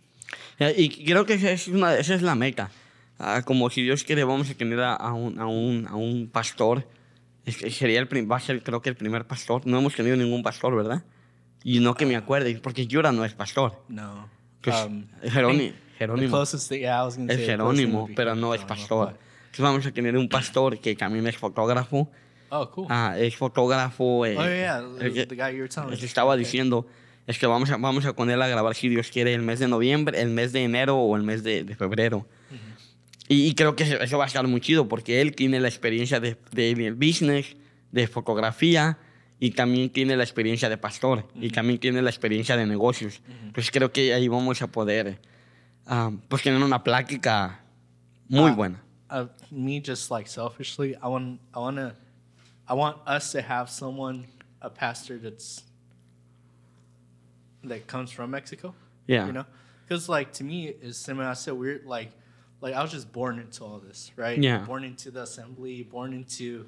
Y creo que esa es, una, esa es la meta. Ah, como si Dios quiere, vamos a tener a, a un, a, un, a un pastor. Es que sería el, va a ser, creo que el primer pastor. No hemos tenido ningún pastor, ¿verdad? Y no que me acuerde, porque Yura no es pastor. No. Pues, Um, Jerónimo, Jerónimo thing, yeah, es Jerónimo, pero no es pastor. Entonces vamos a tener un pastor que también es fotógrafo. Oh, cool. Ah, es fotógrafo. eh, oh yeah, the, guy you were telling estaba Okay. diciendo, es que vamos a, vamos a con él a grabar, si Dios quiere, el mes de noviembre, el mes de enero o el mes de, de febrero. y, y creo que eso, eso va a estar muy chido porque él tiene la experiencia de, de- business, de fotografía y también tiene la experiencia de pastor y también tiene la experiencia de negocios. Pues creo que ahí vamos a poder ah, pues tener una plática muy Ah, buena. Uh, me just like selfishly, I want I want to I want us to have someone a pastor that's that comes from Mexico. Yeah. You know, because like to me, it's similar. I said weird. Like like I was just born into all this, right? Yeah. Born into the assembly. Born into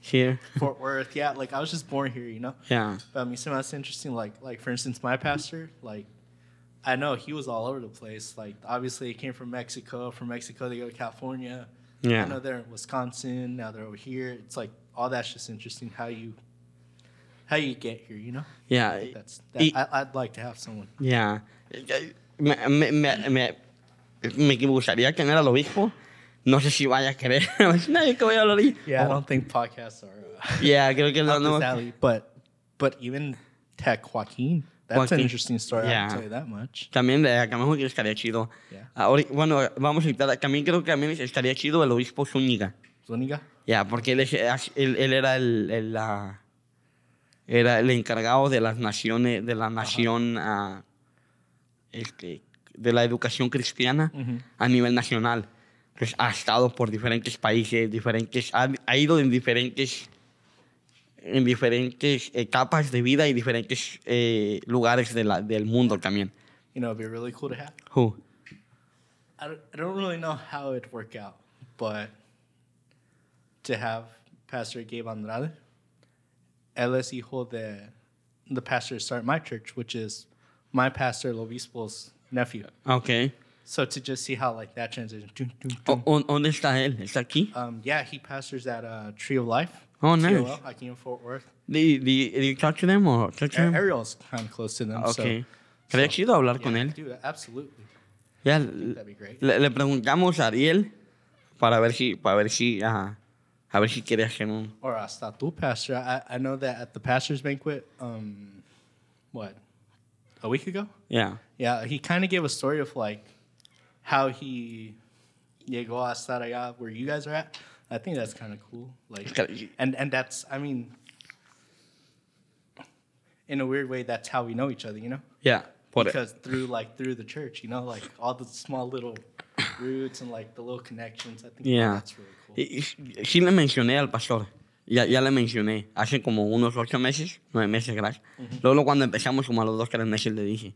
Here. Fort Worth. Yeah. Like I was just born here. You know. Yeah. But I mean, some that's interesting. Like, like for instance, my pastor, like, I know he was all over the place. Like, obviously, he came from Mexico. From Mexico, they go to California. Yeah, I know they're in Wisconsin. Now they're over here. It's like all that's just interesting. How you, how you get here. You know. Yeah. That's that, Y- I, I'd like to have someone. Ya. Me, me, me, me, gustaría tener al obispo. No sé si vaya a querer. Nadie que vaya a hablar. Yeah, I don't think podcasts are. Uh, yeah, creo que no. no alley. But, but even Tech Joaquin. That's Joaquin. an interesting story. Yeah. I'll tell you that much. También de mejor que estaría chido. Yeah. Ahora, bueno, vamos a invitar. También creo que también estaría chido el obispo Zúñiga. Zuniga. Ya, porque él, es- él, él era el, el, la- era el encargado de las naciones, de la nación, ah, este, de la educación cristiana Ujú. a nivel nacional. Pues ha estado por diferentes países, diferentes, ha, ha ido en diferentes, en diferentes etapas de vida y diferentes eh, lugares de la, del mundo también. You know, it'd be really cool to have. Who? I don't, I don't really know how it'd work out, but to have Pastor Gabe Andrade, él hijo de the pastor that started my church, which is my pastor, El Obispo's nephew. Ok. So to just see how like that transition. dun, dun, dun. o- ¿Dónde está él? ¿Está aquí? Um, yeah, he pastors at uh, Tree of Life. Oh, nice. TOL, like in Fort Worth. Did, did, did you talk to them or talk to A- them? Ariel's kind of close to them. Ok. So, Sería chido hablar con yeah, él. dude, absolutely. Ya, That'd be great. le, le preguntamos a Ariel para ver si, para ver si, ajá, a ver si quiere hacer un. Or hasta tu pastor. I, I know that at the pastor's banquet, um, what, a week ago? Yeah. Yeah, he kind of gave a story of like how he llegó a estar allá where you guys are at. I think that's kind of cool. Like, and and that's I mean, in a weird way, that's how we know each other. You know, Yeah. Because through like through the church, you know, like all the small little roots and like the little connections. I think Yeah. that's really cool. y- y- sí le mencioné al pastor. Ya, ya le mencioné. Hace como unos ocho meses, nueve meses, gracias. Luego cuando empezamos, como a los dos, tres meses, le dije.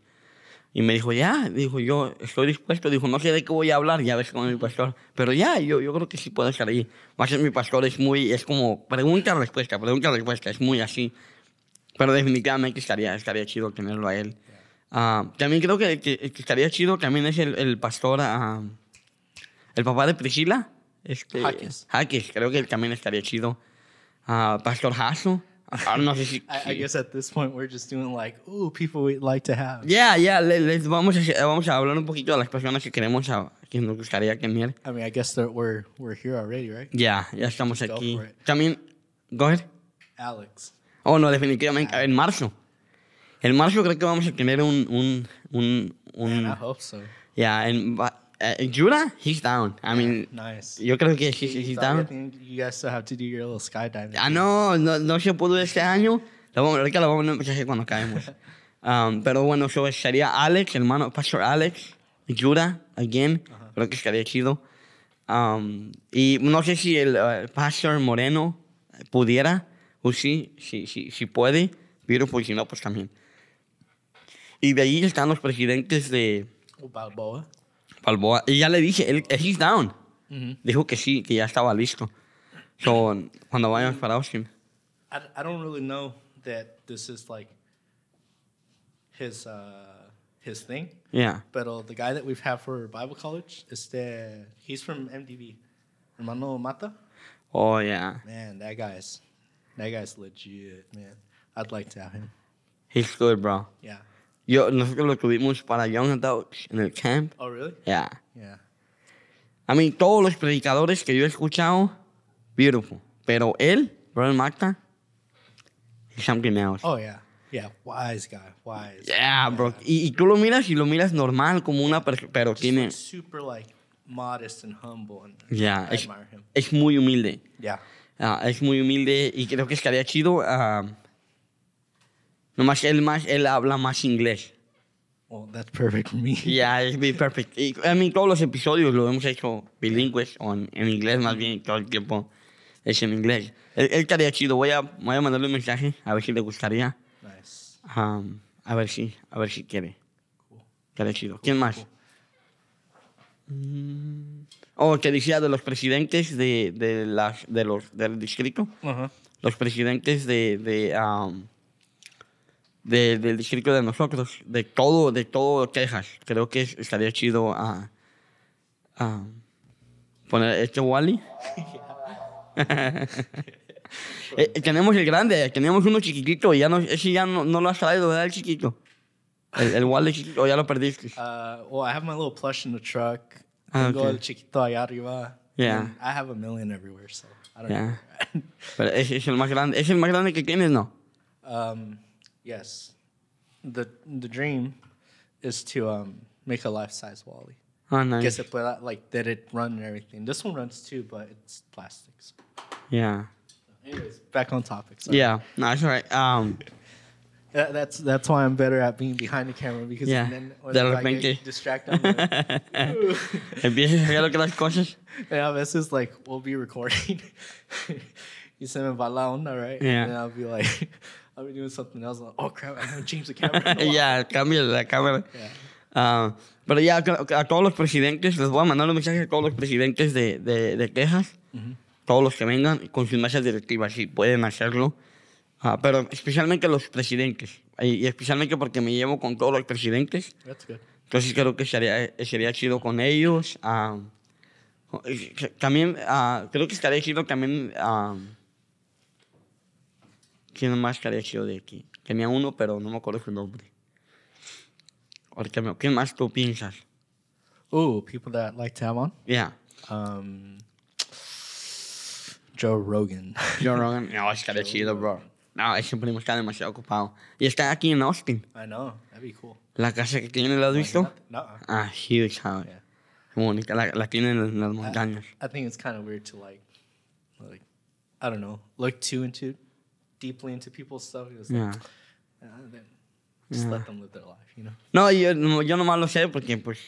Y me dijo, ya, dijo, yo estoy dispuesto. Dijo, no sé de qué voy a hablar, ya ves con mi pastor. Pero ya, yo, yo creo que sí puedo estar ahí. Más mi pastor es muy, es como pregunta-respuesta, pregunta-respuesta, es muy así. Pero definitivamente estaría, estaría chido tenerlo a él. Ah, también creo que, que- que estaría chido, también es el, el pastor, ah, el papá de Priscila. Este, Jaques. Jaques, creo que también estaría chido. Ah, pastor Jasso. Ah, no sé si... I, I si- guess at this point we're just doing like, ooh, people we'd like to have. Ya, ya, le- les vamos, a, vamos a hablar un poquito de las personas que queremos, a- que nos gustaría tener. I mean, I guess that we're we're here already, right? Ya, ya estamos Go aquí. También, go ahead. Alex. Oh, no, definitivamente, en marzo. En marzo creo que vamos a tener un, un, un, Man, I un hope so. ya, en, en Jura, he's down. I mean, Nice. yo creo que he's, he's I down. think you guys still have to do your little skydiving. Ah, no, no, no se pudo este año. Lo vamos, ahorita lo vamos a empezar cuando caemos. Um, pero bueno, so sería Alex, hermano, Pastor Alex, Jura, again. Creo que estaría chido. Um, y no sé si el uh, Pastor Moreno pudiera, o sí, si, si, si puede, beautiful, si no, pues también. Y de ahí están los presidentes de Balboa. Balboa. Y ya le dije, él, he's down. Mhm. Dijo que sí, que ya estaba listo. So, cuando vayamos para Austin. I, I don't really know that this is like his uh, his thing, Yeah. but uh, the guy that we've had for Bible college is the he's from MDV, Hermano Mata. Oh, yeah. Man, that guy's that guy's legit, man. I'd like to have him. He's good, bro. Yeah. Yo, nosotros lo tuvimos para Young Adults en el camp. Oh, really? Yeah. Yeah. A mí, todos los predicadores que yo he escuchado, beautiful. Pero él, Brother Magda, he's something else. Oh, yeah. Yeah. Wise guy. Wise. Yeah, bro. Y, y tú lo miras y lo miras normal, como una persona, pero Just tiene... like super like modest and humble, and Ya, I es, admire him. es muy humilde. Yeah. Ah, es muy humilde y creo que estaría chido. ah, nomás él, más, él habla más inglés. Well, that's perfect for me. Yeah, it's be perfect. Y, a mí todos los episodios lo hemos hecho bilingües o en, en inglés más bien, todo el tiempo es en inglés. Él, él estaría chido. Voy a, voy a mandarle un mensaje a ver si le gustaría. Nice. Um, a ver si, a ver si quiere. Estaría chido. ¿Quién más? Mm, Oh, que decía de los presidentes de, de las, de los, del distrito. Uh-huh. Los presidentes de, de, um, de- del distrito de nosotros. De todo, de todo Texas. Creo que es- estaría chido a, a poner este Wally. Eh, tenemos el grande, tenemos uno chiquitito y ya no, ese ya no, no lo has traído, ¿verdad? El chiquito. El, el Wally chiquito, o ya lo perdiste. Uh, well, I have my little plush in the truck. Ah, Tengo okay. el chiquito allá arriba. Yeah. And I have a million everywhere, so I don't Yeah. know. Pero ese es el más grande. Es el más grande que tienes, ¿no? um, yes. The the dream is to um, make a life-size Wally. Ah, Que nice. se pueda, like, that it run and everything. This one runs too, but it's plastic. So. Yeah. Anyways, back on topic. sorry. Yeah. No, it's alright. Um, That, that's that's why I'm better at being behind the camera because Yeah. then when De if I repente. get distracted, I'm like, Empiezas a hacer otras cosas. and a veces like we'll be recording. you send me va la onda, right? Yeah. And I'll be like, I'll be doing something else. Like, oh crap! I haven't changed the camera. in a while." ya, cambia la cámara. Yeah. Ah, pero ya a, a todos los presidentes, les voy a mandar un mensaje a todos los presidentes de, de, de Texas, todos los que vengan con sus mesas directivas, si pueden hacerlo. Ah, pero especialmente los presidentes, y, especialmente porque me llevo con todos los presidentes. That's good. Entonces creo que sería, sería chido con ellos. ah, eh, también creo que estaría chido también. ¿Quién más chido de aquí? Tenía uno, pero no me acuerdo su nombre. Ahorita me- ¿Quién más tú piensas? Ooh, people that like to have on. Ya. Um, Joe Rogan. Joe Rogan. No, estaría chido, bro. No, ese primo está demasiado ocupado. Y está aquí en Austin. I know that'd be cool. La casa que tiene, ¿la has visto? No. Ah, huge house. Yeah. Bonita. La, la tiene en las montañas. I think it's kind of weird to like, like, I don't know, look too into, deeply into people's stuff. It's like, Yeah. uh, then just let them live their life, you know. No, yo, no- yo nomás lo sé porque pues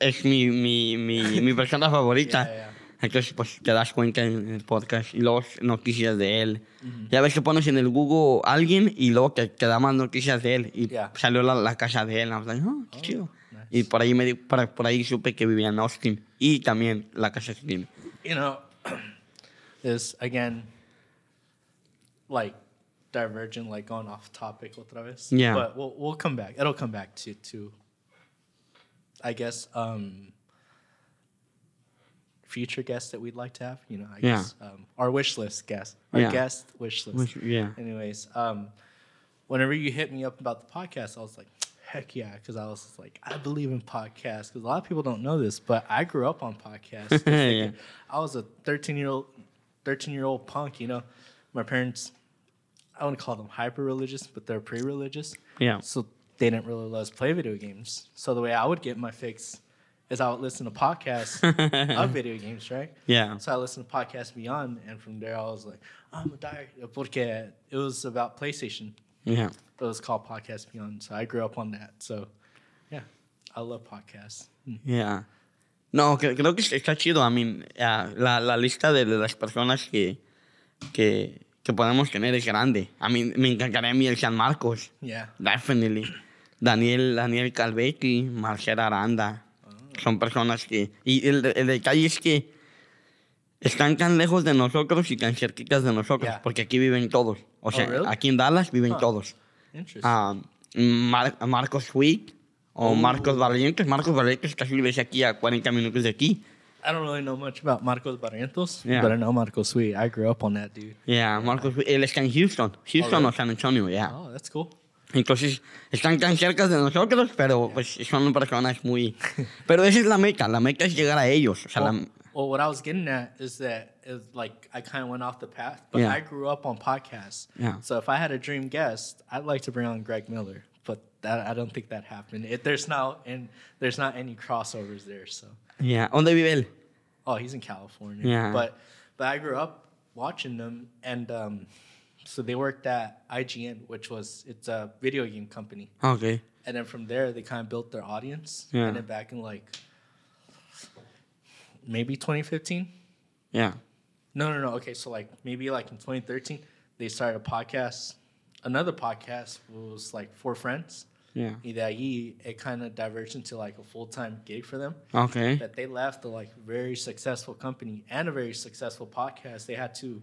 es mi, mi, mi, mi persona favorita. Yeah, yeah. Entonces pues te das cuenta en el podcast y luego noticias de él. Ya ves que pones en el Google alguien y luego te, te da más noticias de él. Y Yeah. salió la, la casa de él. I was like, oh, qué chido. nice. Y por ahí, me por, por ahí supe que vivía en Austin. Y también la casa que tiene. You know, is again, like, divergent, like going off topic otra vez. Yeah. But we'll we'll come back. It'll come back to to. I guess um. Future guests that we'd like to have, you know, I Yeah. guess um, our wish list guest, our Yeah. guest wish list. Wish- yeah. Anyways, um, whenever you hit me up about the podcast, I was like, heck yeah, because I was like, I believe in podcasts. Because a lot of people don't know this, but I grew up on podcasts. Yeah. I was a 13 year old, 13 year old punk. You know, my parents, I wouldn't call them hyper religious, but they're pre religious. Yeah. So they didn't really let us play video games. So the way I would get my fix is I would listen to podcasts of video games, right? Yeah. So I listened to podcasts Beyond, and from there I was like, I'm a die porque it was about PlayStation. Yeah. It was called Podcast Beyond. So I grew up on that. So yeah, I love podcasts. Mm. Yeah. No, cre- creo que está chido. I mean, ah, la, la lista de, de las personas que, que, que podemos tener es grande. A mí me encantaría a mí el San Marcos. Yeah. Definitely. Daniel, Daniel Calvetti, Marcela Aranda. Son personas que... Y el, el detalle es que están tan lejos de nosotros y tan cerquitas de nosotros. Yeah. Porque aquí viven todos. O sea, really? aquí en Dallas viven Huh. todos. Interesting. Ah, Mar- Marcos Sweet o Oh. Marcos Barrientos. Marcos Barrientos casi vive aquí a 40 minutos de aquí. I don't really know much about Marcos Barrientos, Yeah. but I know Marcos Sweet. I grew up on that dude. Yeah, Marcos Sweet. Él está en Houston. Houston really? o San Antonio, yeah. Oh, that's cool. Entonces, están tan cerca de nosotros, pero pues son personas muy... Pero esa es la meta, la meta es llegar a ellos. O sea, la- Well, well, what I was getting at is that is like I kind of went off the path, but Yeah. I grew up on podcasts. Yeah. So if I had a dream guest, I'd like to bring on Greg Miller, but that I don't think that happened. It, there's now and there's not any crossovers there. So Yeah. ¿Dónde vive él? oh, he's in California. Yeah. But but I grew up watching them, and um, so they worked at IGN, which was it's a video game company, Okay. and then from there they kind of built their audience. Yeah. And then back in like maybe 2015. Yeah. No, no, no. Okay, so like maybe like in 2013, they started a podcast. Another podcast was like four friends. Yeah. Y de ahí, it kind of diverged into like a full time gig for them. Okay. That they left a like very successful company and a very successful podcast. They had to,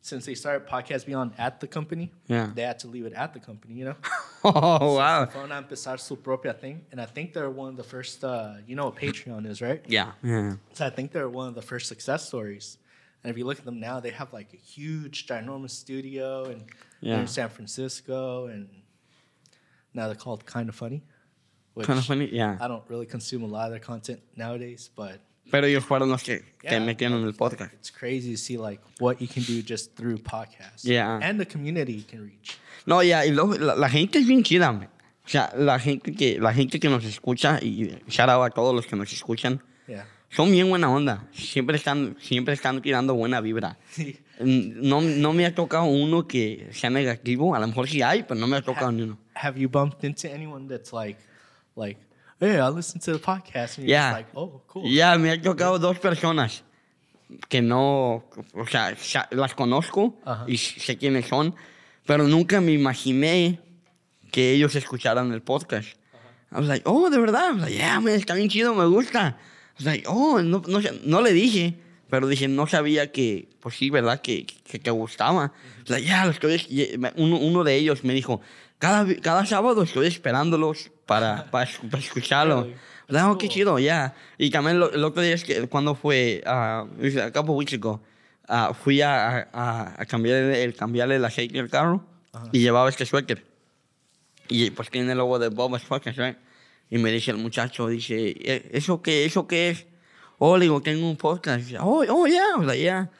since they started Podcast Beyond at the company, Yeah. they had to leave it at the company, you know? Oh, wow. Fueron a empezar su propia thing. And I think they're one of the first, uh, you know what Patreon is, right? Yeah. Yeah. So I think they're one of the first success stories. And if you look at them now, they have like a huge, ginormous studio, and Yeah. in San Francisco, and now they're called Kind of Funny. Kind of funny. Yeah. I don't really consume a lot of their content nowadays, but Pero ellos fueron los que, que Yeah. metieron en el podcast. it's crazy to see like what you can do just through podcasts. Yeah. and the community you can reach. No, ya, y luego la, la gente es bien chida, man. O sea, la gente que, la gente que nos escucha, y shout out a todos los que nos escuchan, Yeah. son bien buena onda. Siempre están, siempre están tirando buena vibra. No, no me ha tocado uno que sea negativo. A lo mejor sí hay, pero no me ha tocado ni uno. Have you bumped into anyone that's like, like, hey, I listened to the podcast, and you're Yeah. just like, oh, cool. Ya, me ha tocado dos personas que no, o sea, las conozco y sé quiénes son, pero nunca me imaginé que ellos escucharan el podcast. I was like, oh, de verdad. I was like, yeah, man, está bien chido, me gusta. I was like, oh, no, no, le dije, pero dije, no sabía que, pues sí, ¿verdad? Que, que te gustaba. I was like, yeah, lo estoy, y uno, uno de ellos me dijo, cada, cada sábado estoy esperándolos para, para, para escucharlo. Oh, qué chido, ya. Y también lo, el otro día es que cuando fue, a weeks ago, ah, fui a, a, a cambiar el, cambiarle el aceite del carro y llevaba este suéter. Y pues tiene el logo de Bob's Podcast, right? Y me dice el muchacho, dice, "¿E- ¿eso qué, eso qué es? Oh, le digo, tengo un podcast. Oh, oh, ya, o sea, ya.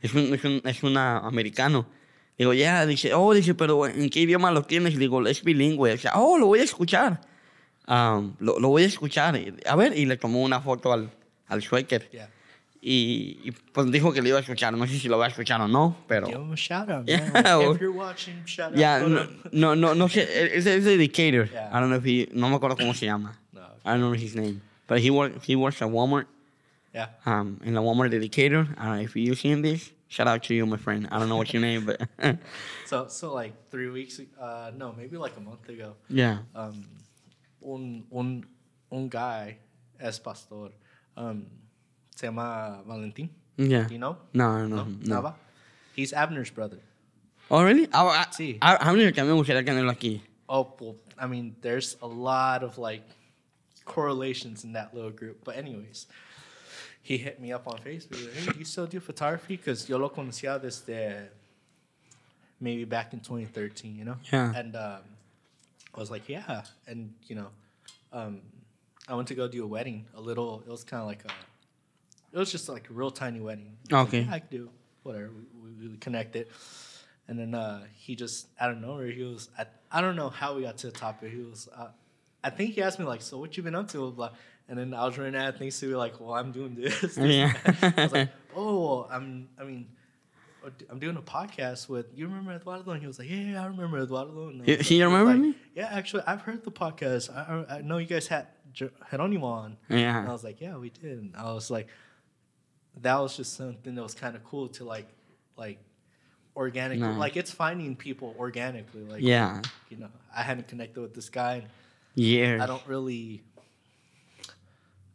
Es un, es un, es una americano. Digo, ya, dice, oh, dice, pero ¿en qué idioma lo tienes? Digo, es bilingüe. O sea, oh, lo voy a escuchar. Am, lo, lo voy a escuchar. A ver, y le tomó una foto al, al suéter. Yeah. Y, y, pues dijo que lo iba a escuchar. No sé si lo va a escuchar o no, pero... Shout out, Yeah, man. Like, well- if you're watching, shout Ya, out. no, no, no, no sé, es, de Decatur. Yeah. I don't know if he, no me acuerdo cómo se llama. No, I don't know his name. But he, work, he works at Walmart, Yeah. um, in the Walmart de Decatur. I don't know if you're seeing this. Shout out to you, my friend. I don't know what your name, but So, so like three weeks, uh, no, maybe like a month ago, yeah. um, un, un, un guy es pastor, um, se llama Valentín. Yeah. Do you know? No, no, No, no. Nava? He's Abner's brother. Oh, really? Ah, ah, Sí. ah, A mí también me gustaría tenerlo aquí. Oh, well, I mean, there's a lot of like correlations in that little group. But anyways, he hit me up on Facebook. Like, hey, do you still do photography? Because yo lo conocía desde maybe back in 2013, you know? Yeah. And um, I was like, yeah. And, you know, um, I went to go do a wedding, a little, it was kind of like a, it was just like a real tiny wedding. I was like, Okay. yeah, I could do whatever. We, we, we connected. And then uh, he just out of nowhere, he was I, I don't know how we got to the topic. He was uh, I think he asked me like, so what you been up to? Blah. And then I was running out of things to be like, well, I'm doing this. Yeah. I was like, oh, I'm I mean. uh, I'm doing a podcast with you. Remember Eduardo? And he was like, "Yeah, yeah I remember Eduardo." And He- like- remember like, me? Yeah, actually, I've heard the podcast. I, I, I know you guys had Jeronimo on. Yeah. And I was like, yeah, we did. And I was like, that was just something that was kind of cool to like, like, organic. Nice. Like it's finding people organically. Like, Yeah. you know, I hadn't connected with this guy. Years. I don't really.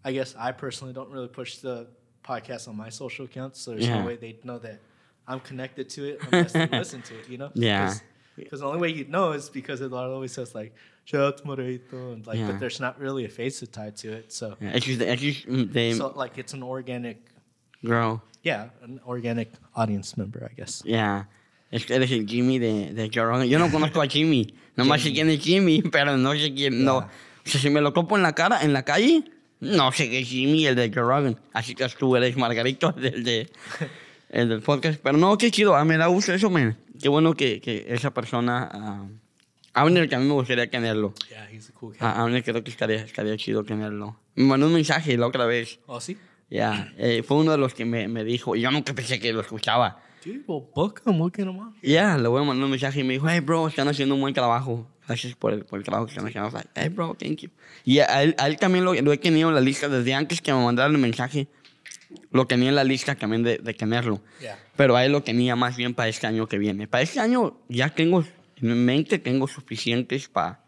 I guess I personally don't really push the podcast on my social accounts, so there's Yeah. no way they'd know that I'm connected to it unless they listen to it. You know? Yeah. Because the only way you'd know is because Eduardo always says like "shout out to Moreito," and like, Yeah. but there's not really a face tied to it. So, Yeah, it's just, it's just mm, they so like it's an organic, grow. yeah, an organic audience member, I guess. Yeah. Es que eres el Jimmy de, de Joe Rogan. Yo no conozco a Jimmy. Nomás sé quién es Jimmy, pero no sé quién. No. O sea, si me lo topo en la cara, en la calle, no sé qué es Jimmy, el de Joe Rogan. Así que tú eres Margarito, el, de, el del podcast. Pero no, qué chido. A mí me da gusto eso, man. Qué bueno que, que esa persona. ah, Abner, que a mí me gustaría tenerlo. Yeah, he's a cool cat. A Abner creo que estaría, estaría chido tenerlo. Me mandó un mensaje la otra vez. oh, sí. Ya, eh, fue uno de los que me, me dijo, y yo nunca pensé que lo escuchaba. Dude, well, book him. Him on. Ya, le voy a mandar un mensaje y me dijo, hey, bro, están haciendo un buen trabajo. Gracias por el, por el trabajo que están haciendo. Like, hey, bro, thank you. Y a él, a él también lo, lo he tenido en la lista desde antes que me mandaran el mensaje. Lo tenía en la lista también de, de tenerlo. Yeah. Pero a él lo tenía más bien para este año que viene. Para este año ya tengo, en mente tengo suficientes para,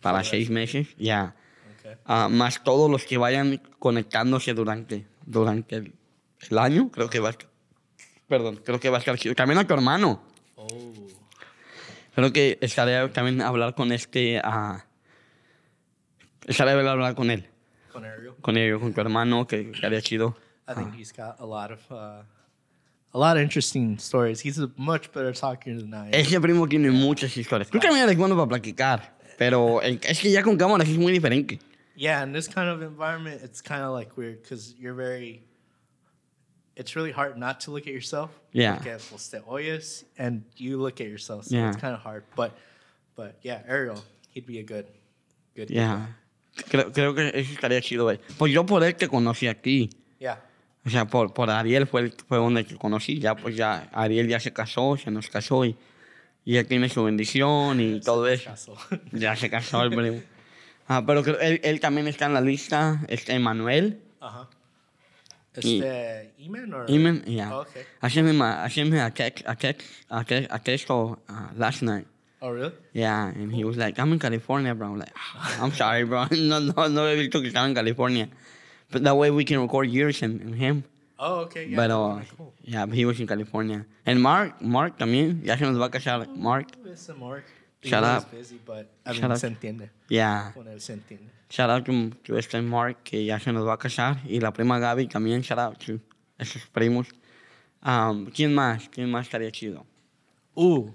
para seis meses. Ya. Okay. Ah, más todos los que vayan conectándose durante, durante el, el año, creo que va a estar. Perdón, creo que va a estar. También a tu hermano. Oh. Creo que estaré también hablar con este. ah, estaré a hablar con él. Con Ariel. Con él, con tu hermano, que estaría chido. I think he's got a lot of uh, a lot of interesting stories. He's a much better talker than I am. Ese primo tiene muchas historias. Tú también eres bueno para platicar. Pero es que ya con cámaras es muy diferente. Yeah, in this kind of environment, it's kind of like weird because you're very. It's really hard not to look at yourself. Yeah. Porque, pues, te oyes and you look at yourself, so Yeah. it's kind of hard. But, but yeah, Ariel, he'd be a good, good. Ya. Creo, creo que eso estaría chido, güey. Pues yo por él te conocí aquí. Yeah. O sea, por, por Ariel fue, fue donde te conocí. Ya, pues ya, Ariel ya se casó, se nos casó y, y él tiene su bendición y todo eso. Castle. Ya se casó el primo. Ah, pero él, él también está en la lista. Está Emanuel. uh huh. Y- Este Eman or Iman, yeah. Oh, okay. I sent him a, I sent him a text, a text, a text, a text uh, last night. Oh really? Yeah, and he was like, I'm in California, bro. I'm like, "Ah, I'm sorry, bro. no, no, no he visto que estaba en California. But that way we can record yours and, and him. Oh okay. Yeah. but, uh, cool. yeah, but he was in California. And Mark, Mark también, ya se nos va a casar. Mark, Listen, Mark. Shut up. Busy, but I Shut mean, up. se entiende. yeah. Con él se entiende. Shout out to, to este Mark, que ya se nos va a casar. Y la prima Gaby también, shout out to esos primos. Um, ¿Quién más? ¿Quién más estaría chido? Ooh,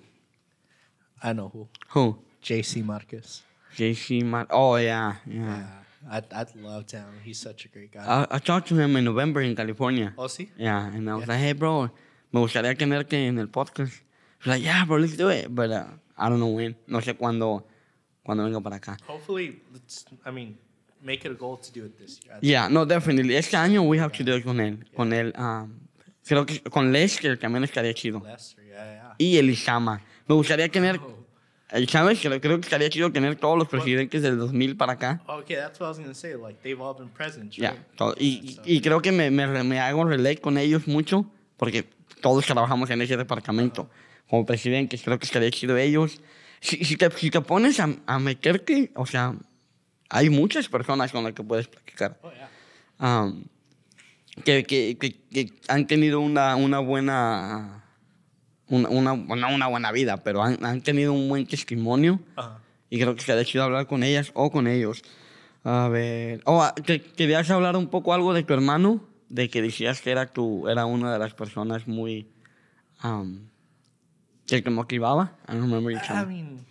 I know who. Who? JC Marcus. JC Mar. Oh, yeah, yeah. Yeah, I'd, I'd love him. He's such a great guy. I, I talked to him in November in California. oh, see? Yeah, and I was like, hey, bro, me gustaría tenerte en el podcast. He's like, yeah, bro, let's do it. But uh, I don't know when. No sé cuándo, cuándo venga para acá. Hopefully, let's, I mean, make it a goal to do it this year. Yeah, no, definitely. Este año we have to do it con él. Con él, um, creo que con Les, que también estaría chido. Lester, yeah, yeah. Y Elisama. Me gustaría tener, Oh. ¿sabes? Creo, creo que estaría chido tener todos los presidentes del 2000 para acá. Okay, that's what I was gonna say. Like they've all been presidents, Ya, right? todo. y, y, y creo que me, me, me hago relate con ellos mucho, porque todos trabajamos en ese departamento. Como presidentes, creo que estaría chido ellos. Si, si, te, si te pones a, a meterte, o sea, hay muchas personas con las que puedes platicar. Oh yeah. um, que, que, que, que han tenido una, una buena. Una, una, no una buena vida, pero han, han tenido un buen testimonio. Uh-huh. Y creo que estaría chido hablar con ellas o con ellos. A ver. Oh, ah, que- querías hablar un poco algo de tu hermano, de que decías que era tu, era una de las personas muy. um, motivaba. I don't remember you I telling me. mean,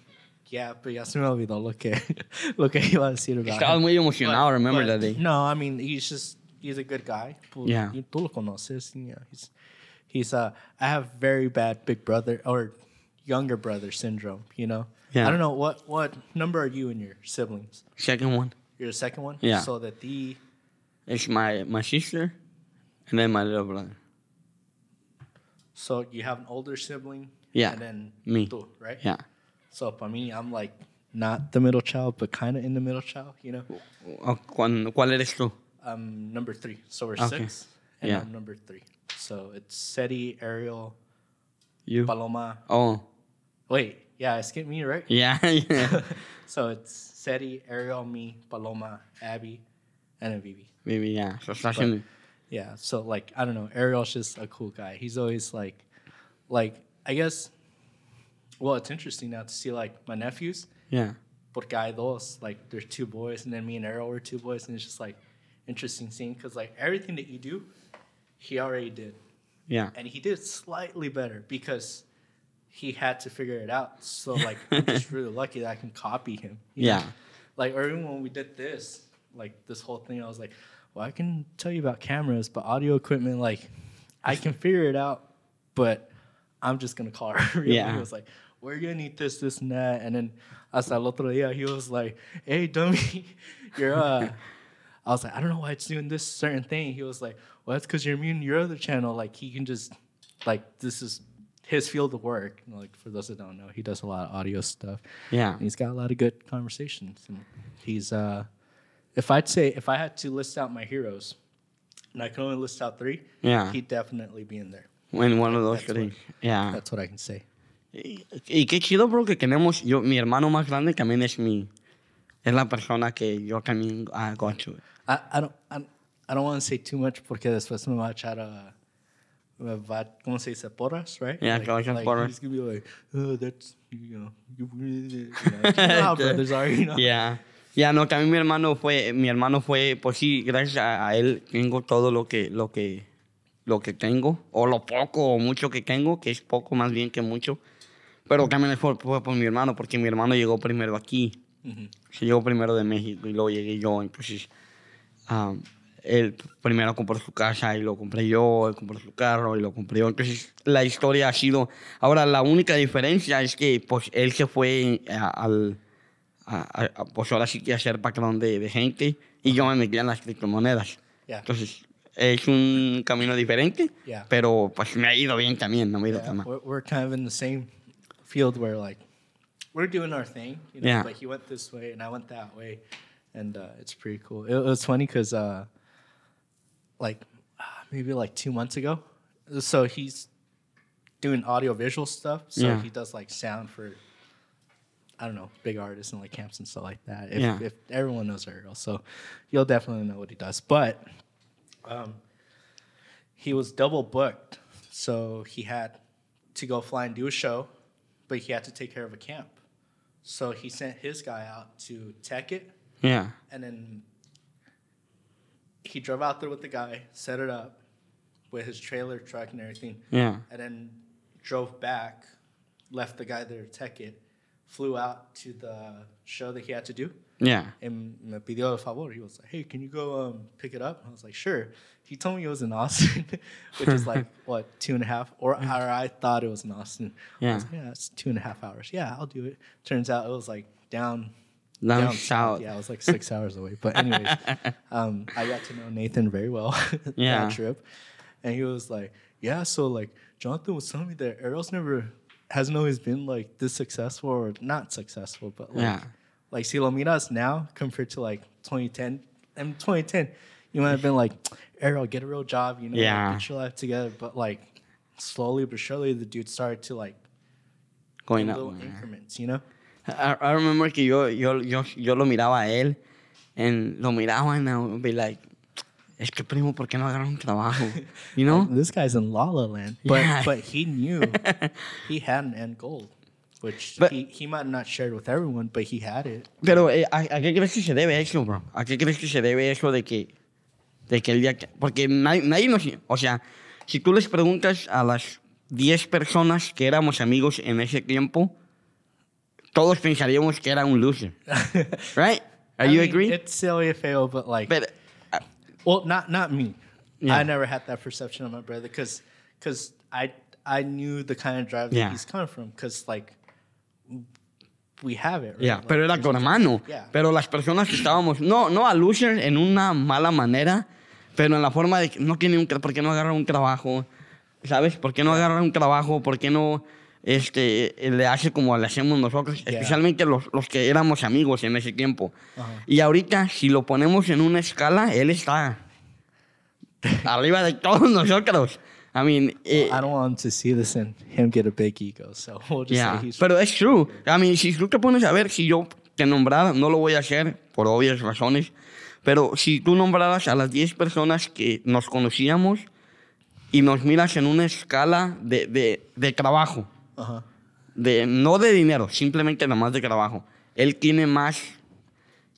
yeah, but ya se me olvidó lo que lo que iba a decir about Estabas him. muy emocionado, But- remember but that day. No, I mean he's just he's a good guy. Yeah. Tú lo conoces. Yeah, he's he's uh I have very bad big brother or younger brother syndrome. You know. Yeah. I don't know what what number are you and your siblings? Second one You're the second one. Yeah. So that the It's my, my sister and then my little brother. so you have an older sibling. Yeah, And then me. tú, right? Yeah. So for me, I'm like not the middle child, but kind of in the middle child. You know. Oh, ¿cuán- ¿Cuál eres tú? I'm number three, so we're Okay. six, and Yeah. I'm number three. So it's Seti, Ariel, You. Paloma. Oh, Wait, yeah, I skipped me, right? yeah, yeah. so it's Seti, Ariel, me, Paloma, Abby, and then Vivi. Baby, yeah. So estás. Yeah, so like I don't know, Ariel's just a cool guy. He's always like, like I guess. Well, it's interesting now to see like my nephews. Yeah. Porque hay dos, like there's two boys, and then me and Ariel were two boys, and it's just like interesting seeing because like everything that you do, he already did. Yeah. and he did slightly better because he had to figure it out. So like I'm just really lucky that I can copy him. you know? Yeah. Like or even when we did this, like this whole thing, I was like, well, I can tell you about cameras, but audio equipment, like I can figure it out, but I'm just gonna call her. Yeah. He was like, we're gonna need this, this, and that, and then hasta el otro día, he was like, hey, dummy, you're uh. I was like, I don't know why it's doing this certain thing. He was like, Well, that's because you're immune to your other channel. Like he can just like this is his field of work. Like for those that don't know, he does a lot of audio stuff. Yeah. And he's got a lot of good conversations. And he's uh if I'd say if I had to list out my heroes, and I can only list out three, Yeah. he'd definitely be in there. En one of those things. Yeah. That's what I can say. Y, y qué chido, bro, que tenemos, yo, mi hermano más grande también es mi, es la persona que yo también uh, to. I, I don't I, I don't want to say too much porque después me va a echar a va, ¿cómo se dice? Porras, right? Yeah, va a echar porras. He's gonna be like, oh, that's you know, you, you know, brothers are, you know. Ya. Ya, no, también mi hermano fue, mi hermano fue, pues sí, gracias a, a él tengo todo lo que, lo que, lo que tengo, o lo poco o mucho que tengo, que es poco más bien que mucho. Pero también fue, fue por mi hermano, porque mi hermano llegó primero aquí. Mhm. Se llegó primero de México y luego llegué yo. Entonces, ah, él primero compró su casa y lo compré yo, él compró su carro y lo compré yo. Entonces, la historia ha sido... Ahora, la única diferencia es que pues, él se fue a- al... a- a, pues ahora sí que a ser patrón de, de gente y yo me metí en las criptomonedas. Yeah. Entonces, es un camino diferente, Yeah. pero pues me ha ido bien también, no me ha ido Yeah, tan mal. we're, we're kind of in the same field where like we're doing our thing, you know. Yeah. But he went this way and I went that way, and uh, it's pretty cool. It, it was funny because uh, like uh, maybe like two months ago, so he's doing audio visual stuff. So Yeah. he does like sound for I don't know big artists and like camps and stuff like that. If, Yeah. if everyone knows Ariel, so you'll definitely know what he does. But um, he was double booked, so he had to go fly and do a show, but he had to take care of a camp. So he sent his guy out to tech it, Yeah. and then he drove out there with the guy, set it up with his trailer truck and everything, Yeah. and then drove back, left the guy there to tech it, flew out to the show that he had to do, Yeah. and me pidió el favor. He was like, "Hey, can you go um, pick it up?" And I was like, "Sure." He told me it was in Austin, which is like what two and a half, or, or I thought it was in Austin. Yeah. was like, yeah, it's two and a half hours. Yeah, I'll do it. Turns out it was like down, Down south. Yeah, it was like six hours away. But anyways, um, I got to know Nathan very well Yeah. that trip, and he was like, "Yeah, so like Jonathan was telling me that Ariel's never hasn't always been like this successful or not successful, but like." Yeah. Like si lo miras now compared to like 2010 and 2010 you might have been like ariel get a real job you know like, get your life together but like slowly but surely the dude started to like Going up. little increments you know I, I remember que yo, yo, yo, yo lo miraba a él, and lo miraba and I would be like, es que primo, ¿por qué no agarra un trabajo? You know? this guy's in la la land but Yeah. but he knew he had an end goal which But- he, he might not shared with everyone but he had it Pero, eh, ¿a, a qué crees que se debe eso, bro? ¿A qué crees que se debe eso de que, de que el día que... Porque nadie, nadie nos... O sea, si tú les preguntas a las 10 personas que éramos amigos en ese tiempo, todos pensaríamos que era un loser. Right? Are I you mean, agree? it's silly feo but like Pero, ah, Well, not not me. Yeah. I never had that perception of my brother because because I I knew the kind of drive that Yeah. he's coming from because like we have it. Right? Ya, Like, pero era con hermano. Yeah. Pero las personas que estábamos, no, no a loser en una mala manera, pero en la forma de no tiene un, ¿por qué no agarra un trabajo? ¿Sabes? ¿Por qué no agarra un trabajo? ¿Por qué no este, le hace como le hacemos nosotros? Yeah. Especialmente los, los que éramos amigos en ese tiempo. Ajá. Y ahorita, si lo ponemos en una escala, él está arriba de todos nosotros. I mean, I don't want to see this and him get a big ego. So we'll just Yeah, say he's pero es true. I mean, si tú te pones a ver, si yo te nombrara, no lo voy a hacer por obvias razones, pero si tú nombraras a las 10 personas que nos conocíamos y nos miras en una escala de, de, de trabajo, de, no de dinero, simplemente nada más de trabajo, él tiene más,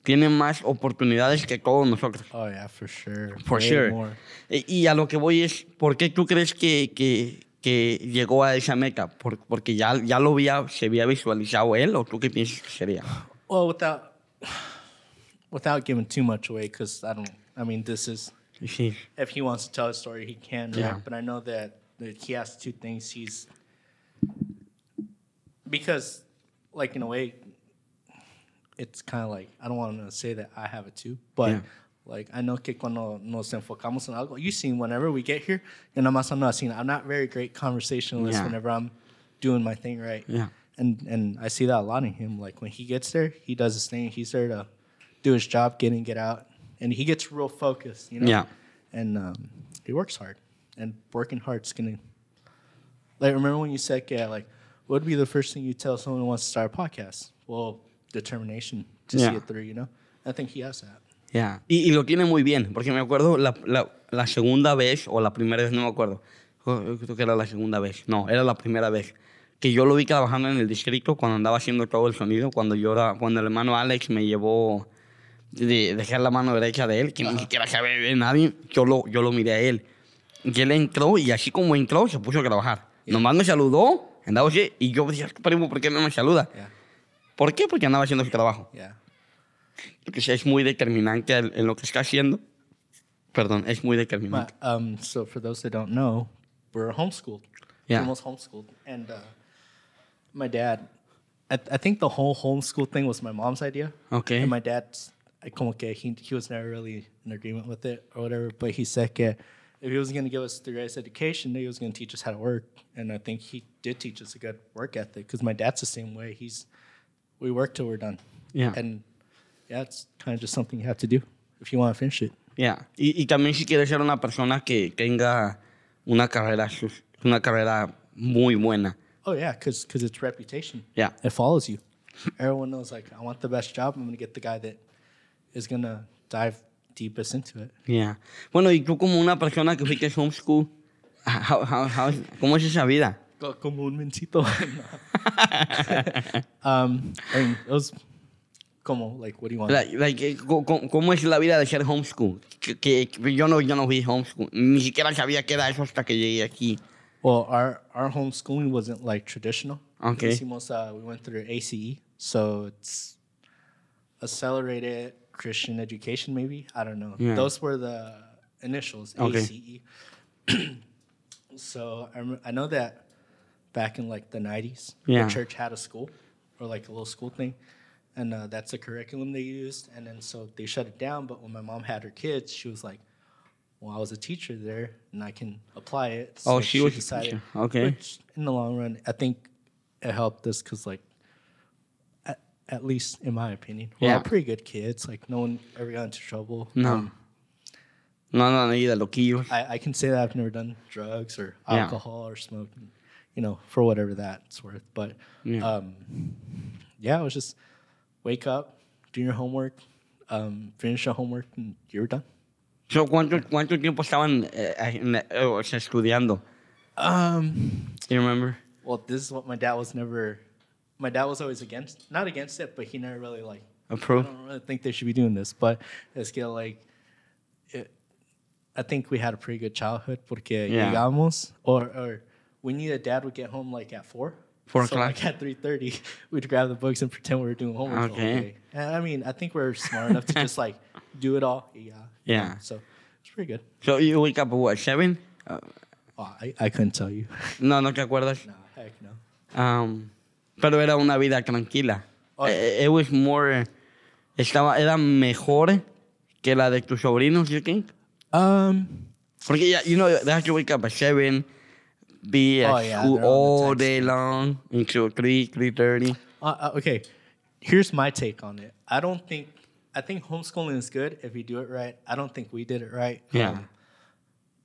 tiene más oportunidades que todos nosotros. Oh yeah, for sure. For Way sure. more. Y, a lo que voy es, ¿por qué tú crees que, que, que llegó a esa meta? ¿Por- porque ya, ya lo había, se había visualizado él o tú qué piensas que sería? Well, without without giving too much away, because I don't. I mean, this is Sí. if he wants to tell a story, he can. Right? Yeah. But I know that, that he has two things. He's because, like in a way, it's kind of like I don't want to say that I have it too, but Yeah. Like I know que cuando nos enfocamos en algo, you seen whenever we get here, and I'm not, I'm not seeing. I'm not very great conversationalist Yeah. whenever I'm doing my thing right. Yeah. And and I see that a lot in him. Like when he gets there, he does his thing. He's there to do his job, get in, get out, and he gets real focused. You know. Yeah. And um, he works hard, and working hard's gonna. Like remember when you said, yeah, like what would be the first thing you tell someone who wants to start a podcast? Well, determination to Yeah. see it through. You know. I think he has that. Ya. Y, y lo tiene muy bien, porque me acuerdo la, la, la segunda vez, o la primera vez, no me acuerdo. Yo Creo que era la segunda vez. No, era la primera vez. Que yo lo vi trabajando en el distrito cuando andaba haciendo todo el sonido. Cuando yo era, cuando el hermano Alex me llevó de dejar la mano derecha de él, que ni siquiera sabe de nadie, yo lo, yo lo miré a él. Y él entró, y así como entró, se puso a trabajar. Nomás me saludó, andaba así, y yo decía, primo, ¿por qué no me saluda? Yeah. ¿Por qué? Porque andaba haciendo su trabajo. Yeah. Porque sí, es muy determinante en lo que está haciendo. Perdón, es muy determinante. um, so for those that don't know, we're homeschooled. Yeah. We're almost homeschooled, and uh, my dad. I, I think the whole homeschool thing was my mom's idea. Okay. And my dad's I como que he he was never really in agreement with it or whatever. But he said that if he was going to give us the greatest education, he was going to teach us how to work. And I think he did teach us a good work ethic because my dad's the same way. He's we work till we're done. Yeah. And yeah, it's kind of just something you have to do if you want to finish it. Yeah. Y, y también si quieres ser una persona que tenga una carrera, una carrera muy buena. Oh yeah, because because it's reputation. Yeah. it follows you. Everyone knows like I want the best job. I'm gonna get the guy that is gonna dive deepest into it. Yeah. Bueno, y tú como una persona que fuiste homeschool, how, how, how, ¿cómo es esa vida? Como un mencito. um, I mean, it was como like what do you want? Like, like, eh, ¿Cómo es la vida de ser homeschool? Que- que yo, no, yo no fui homeschool. Ni siquiera sabía qué era eso hasta que llegué aquí. Well, our our homeschooling wasn't like traditional. Okay. Hicimos, uh, we went through ACE, so it's accelerated Christian education. Maybe I don't know. Yeah. Those were the initials. Okay. ACE. so I, I know that back in like the nineties, Yeah. the church had a school or like a little school thing. And uh, that's the curriculum they used. And then so they shut it down. But when my mom had her kids, she was like, well, I was a teacher there and I can apply it. Oh, she was a teacher. Okay. Which in the long run, I think it helped us because, like, at, at least in my opinion, we're Yeah. all pretty good kids. Like, no one ever got into trouble. No. Um, No, no, ni de loquillos. I, I can say that I've never done drugs or Yeah. alcohol or smoke, you know, for whatever that's worth. But Yeah. um, yeah, it was just wake up, do your homework, um, finish your homework, and you're done. So, ¿cuánto, ¿Cuánto tiempo estaban eh, eh, estudiando? Um, Do you remember? well, this is what my dad was never. My dad was always against, not against it, but he never really like. approved. I don't really think they should be doing this, but it's get like. It, I think we had a pretty good childhood porque Yeah. llegamos, or or we knew that dad would get home like at four. Four so o'clock. like at three thirty, we'd grab the books and pretend we were doing homework. Okay. And I mean, I think we're smart enough to just like do it all. Yeah. Yeah. So it's pretty good. So, you wake up at what, 7? Uh, Oh, I, I couldn't tell you. no, no te acuerdas. no, heck no. Um, pero era una vida tranquila. Oh, Eh, it was more... Estaba, era mejor que la de tus sobrinos, you think? Um. Porque, ya, you know, they have to wake up at 7, be at Oh, yeah, school they're on the all day long until 3, 3.30. Uh, uh, okay, here's my take on it. I don't think I think homeschooling is good if you do it right. I don't think we did it right. Yeah. Um,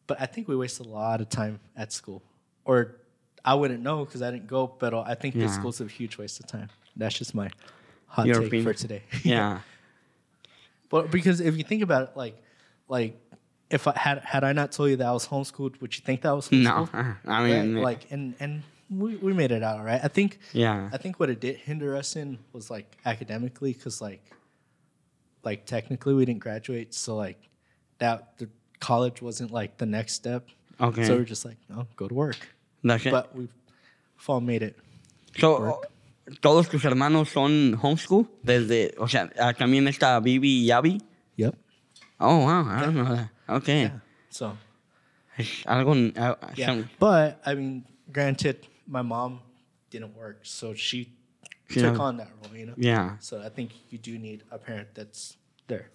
but I think we waste a lot of time at school, or I wouldn't know because I didn't go. But I think Yeah. the school's a huge waste of time. That's just my hot take for today. Yeah. But because if you think about it, like, like if I had had I not told you that I was homeschooled, would you think that I was No. I mean, Right? like and and we, we made it out right. I think Yeah. I think what it did hinder us in was like academically because like like technically we didn't graduate, so like that the college wasn't like the next step. Okay. So we're just like, no, go to work. That's it. But we've all made it. So, ¿Todos tus hermanos son homeschool? Desde, o sea, también está Bibi y Abby. Oh, wow, I don't know that. Okay. Yeah. So Es algo, ah, yeah. But I mean, granted, my mom didn't work, so she She took on that role, you know? yeah. So I think you do need a parent that's there.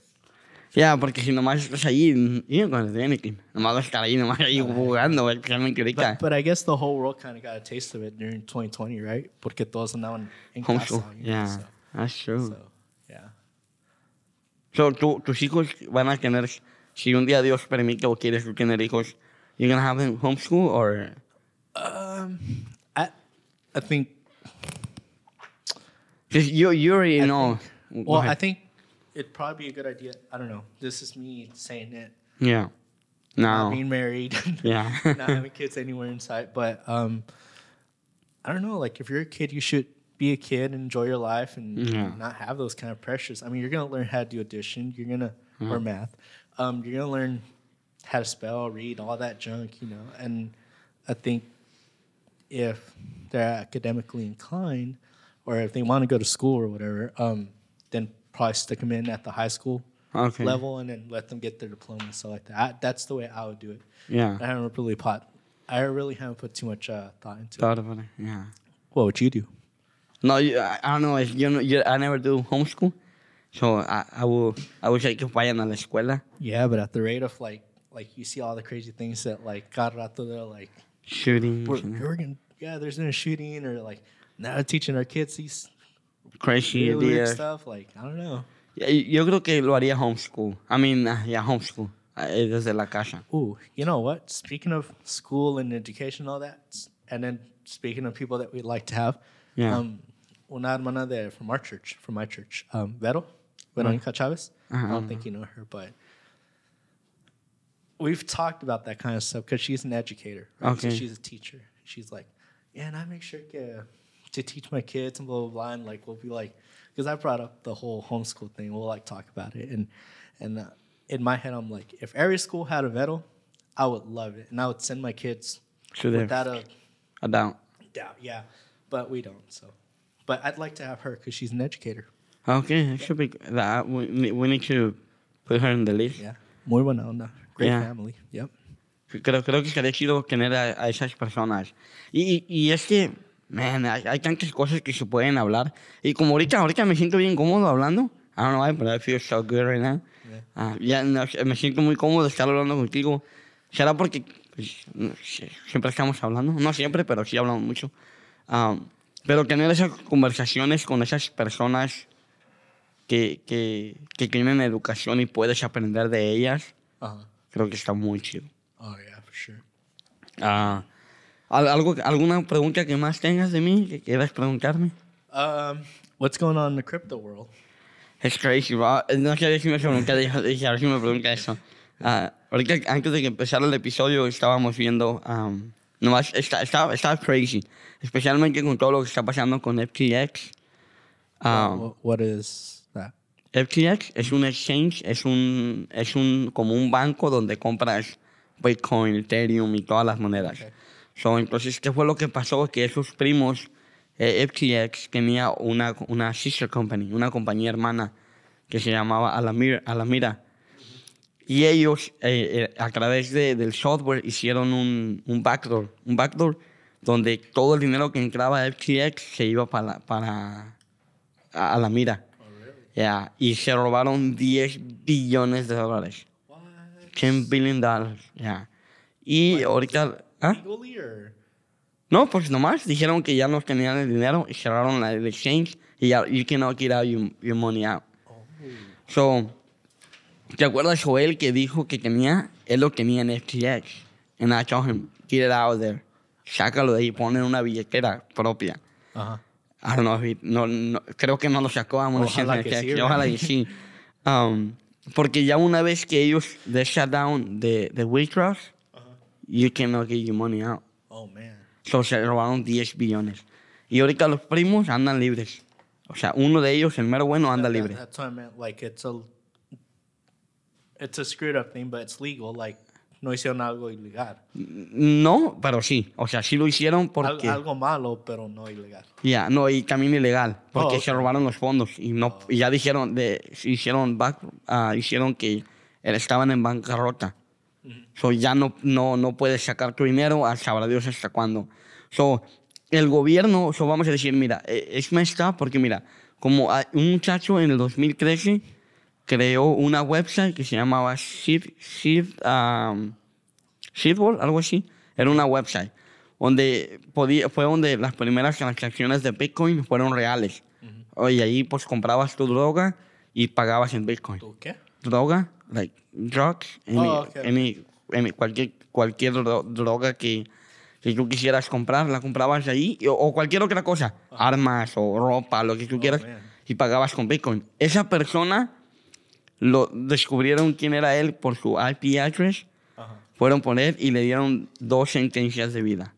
Yeah, porque si nomás estás ahí, y cuando te viene, que nomás vas a estar ahí, nomás ahí jugando, especialmente ahorita. But, I guess the whole world kind of got a taste of it during 2020, right? Porque todos andaban en casa. you Yeah, So, that's true. so, yeah. So, tú, tus hijos van a tener, si un día Dios permite o quieres tú tener hijos, you're gonna have them homeschool or Um, I, I think. you, you already I know. think- well, I think it'd probably be a good idea. I don't know. This is me saying it. yeah. Not No. being married. Yeah. not having kids anywhere in sight. But um, I don't know. Like, if you're a kid, you should be a kid, and enjoy your life, and Yeah. not have those kind of pressures. I mean, you're gonna learn how to do addition. You're gonna Mm-hmm. or math. Um, you're gonna learn how to spell, read, all that junk. You know, and I think if they're academically inclined, or if they want to go to school or whatever, um, then probably stick them in at the high school Okay. level and then let them get their diploma and stuff like that. I, that's the way I would do it. Yeah. I haven't really put, I really haven't put too much uh, thought into it. Thought about it. Yeah. What would you do? No, you, I, I don't know. If you know, you, I never do homeschool, so I, I will. I wish I could vayan a la escuela. Yeah, but at the rate of like, like you see all the crazy things that like cada rato they're like, shooting. we're, we're gonna, yeah, there's been a shooting or like now teaching our kids these crazy weird stuff. Like I don't know. Yeah, Yo creo que lo haría homeschool. I mean, uh, yeah, homeschool. Uh, desde la casa. Ooh, you know what? Speaking of school and education, and all that, and then speaking of people that we'd like to have, Yeah. um, una hermana de from our church, from my church, um, Vero, Veronica Chavez. I Uh-huh. don't think you know her, but we've talked about that kind of stuff because she's an educator. Right? So Okay. she's a teacher. She's like, yeah, and I make sure que, to teach my kids and blah blah blah. And like we'll be like, because I brought up the whole homeschool thing. We'll like talk about it, and and uh, in my head, I'm like, if every school had a Vettel, I would love it, and I would send my kids To without a A down. doubt. Yeah, but we don't. So, but I'd like to have her because she's an educator. Okay, that should be. That, we, we need to put her in the list. Yeah, muy buena onda. Great Yeah. family. Yep. Creo, creo que estaría chido tener a, a esas personas. Y, y es que, man, hay, hay tantas cosas que se pueden hablar. Y como ahorita, ahorita me siento bien cómodo hablando. I don't know why, but I feel so good right now. Yeah. Ah, ya no me siento muy cómodo estar hablando contigo. ¿Será porque pues, no siempre estamos hablando? No siempre, pero sí hablamos mucho. Ah, pero tener esas conversaciones con esas personas que, que, que tienen educación y puedes aprender de ellas, Uh creo que está muy chido. Oh yeah, for sure. Ah, ¿al- algo, ¿Alguna pregunta que más tengas de mí que quieras preguntarme? Um, what's going on in the crypto world? Es crazy, bro. No sé si me pregunta, dije, a ver si me pregunta eso. Ah, ahorita, antes de que empezara el episodio, estábamos viendo. Um, nomás, está, está, está crazy. Especialmente con todo lo que está pasando con FTX. Ah, What, what is that? FTX es un exchange, es un, es un, como un banco donde compras Bitcoin, Ethereum y todas las monedas. Okay. So, entonces, ¿qué fue lo que pasó? Que esos primos, eh, FTX tenía una, una sister company, una compañía hermana que se llamaba Alamir, Alamira. Y ellos, eh, eh, a través de- del software, hicieron un, un backdoor, un backdoor donde todo el dinero que entraba a FTX se iba para, para a Alamira. Yeah, y se robaron 10 billones de dólares. What? 10 billion dollars. Yeah. Y ahorita... ¿ah? No, pues nomás dijeron que ya no tenían el dinero y cerraron la, el exchange y ya you cannot get out your, your money out. So, ¿te acuerdas Joel que dijo que tenía, él lo tenía en FTX? And I told him, get it out of there. Sácalo de ahí, ponle una billetera propia. Huh. I don't know if he- no, no, creo que no lo sacó. I'm Ojalá que sí. Ojalá que sí. Um, porque ya una vez que ellos they shut down the, the withdrawals, you cannot get your money out. Oh man. So se robaron 10 billones. Y ahorita los primos andan libres. O sea, uno de ellos, el mero bueno, anda That- that- libre. that's what I meant. Like it's a, it's a screwed up thing, but it's legal. Like no hicieron algo ilegal. No, pero sí. O sea, sí lo hicieron Al- porque... algo malo, pero no ilegal. Ya, no, y también ilegal, porque Oh, se ok. robaron los fondos y no y ya dijeron de hicieron back, ah, hicieron que estaban en bancarrota. So ya no no no puedes sacar tu dinero, a sabrá Dios hasta cuándo. So el gobierno, so vamos a decir, mira, eh, es up porque mira, como un muchacho en el 2013 creó una website que se llamaba Seed, Seed, um, algo así. Era una website donde podía, fue donde las primeras transacciones de Bitcoin fueron reales. Oye, ahí pues comprabas tu droga y pagabas en Bitcoin. ¿Tú qué? Droga, like drugs, any, Oh, okay, any- any- cualquier, cualquier dro- droga que, que tú quisieras comprar, la comprabas ahí, o, o cualquier otra cosa, armas o ropa, lo que tú quieras, man. y pagabas con Bitcoin. Esa persona lo descubrieron quién era él por su IP address, Ajá. fueron por él y le dieron dos sentencias de vida.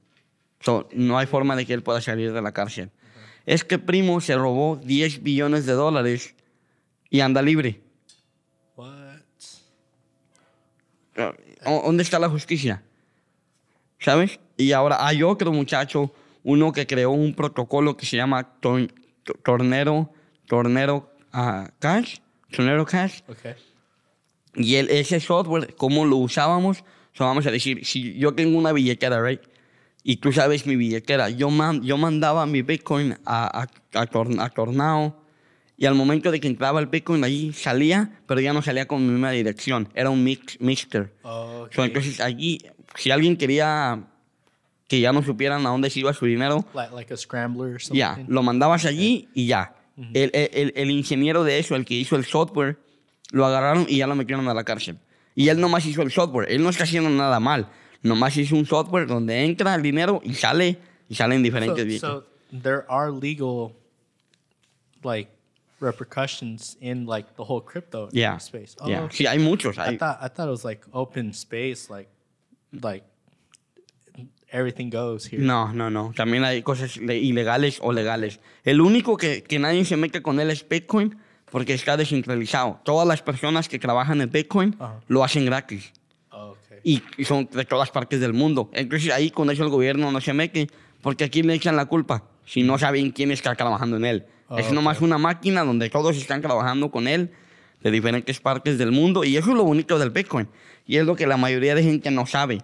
So, no hay forma de que él pueda salir de la cárcel. Este primo se robó 10 billones de dólares y anda libre. What? ¿Dó- ¿Dónde está la justicia? ¿Sabes? Y ahora hay otro muchacho, uno que creó un protocolo que se llama Tor- Tor- Tornero, Tornero ah, Cash, Tornero Cash, Okay. y el, ese software, ¿cómo lo usábamos? So, vamos a decir, si yo tengo una billetera, right? Y tú sabes mi billetera, yo, man- yo mandaba mi Bitcoin a, a, a, Tor- a Tornado y al momento de que entraba el Bitcoin allí salía, pero ya no salía con mi misma dirección, era un mix, mixter. Oh, So, okay. entonces allí, si alguien quería que ya no supieran a dónde se iba su dinero, like, like a scrambler or something. ya, lo mandabas allí y ya. El, el- el- el ingeniero de eso, el que hizo el software, lo agarraron y ya lo metieron a la cárcel. Y él nomás hizo el software, él no está haciendo nada mal. Nomás hizo un software donde entra el dinero y sale, y salen diferentes So, so there are legal, like, repercussions in like the whole crypto Yeah, space. Oh, yeah. okay. Sí, hay muchos. I hay- thought I thought it was like open space, like, like everything goes here. No, no, no. También hay cosas le- ilegales o legales. El único que, que nadie se mete con él es Bitcoin porque está descentralizado. Todas las personas que trabajan en Bitcoin lo hacen gratis. Oh, okay. y, son de todas partes del mundo. Entonces ahí con eso el gobierno no se mete, porque aquí le echan la culpa si no saben quién está trabajando en él. Es nomás una máquina donde todos están trabajando con él de diferentes partes del mundo y eso es lo bonito del Bitcoin. Y es lo que la mayoría de gente no sabe,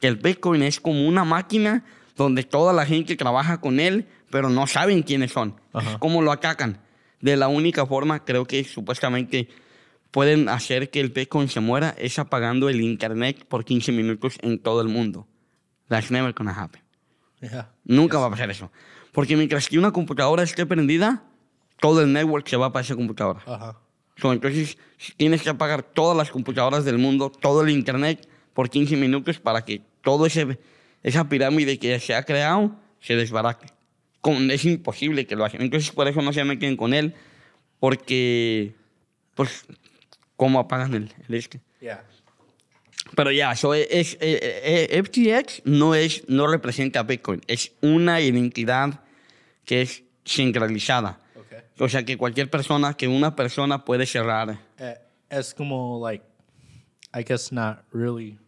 que el Bitcoin es como una máquina donde toda la gente trabaja con él, pero no saben quiénes son. Ajá. Es como lo atacan. De la única forma, creo que supuestamente pueden hacer que el Bitcoin se muera es apagando el internet por 15 minutos en todo el mundo. That's never gonna happen. Yeah. Nunca va a pasar eso. Porque mientras que una computadora esté prendida, todo el network se va para esa computadora. So, entonces, tienes que apagar todas las computadoras del mundo, todo el internet, por 15 minutos para que todo ese esa pirámide que se ha creado se desbarate. Con- es imposible que lo hagan. Entonces, por eso no se meten con él, porque, pues, ¿cómo apagan el, el este? Yeah. Pero ya, so es, es- eh, eh, FTX no, es, no representa Bitcoin, es una identidad que es centralizada. Okay. O sea que cualquier persona, que una persona puede cerrar. Uh, es como like, I guess not really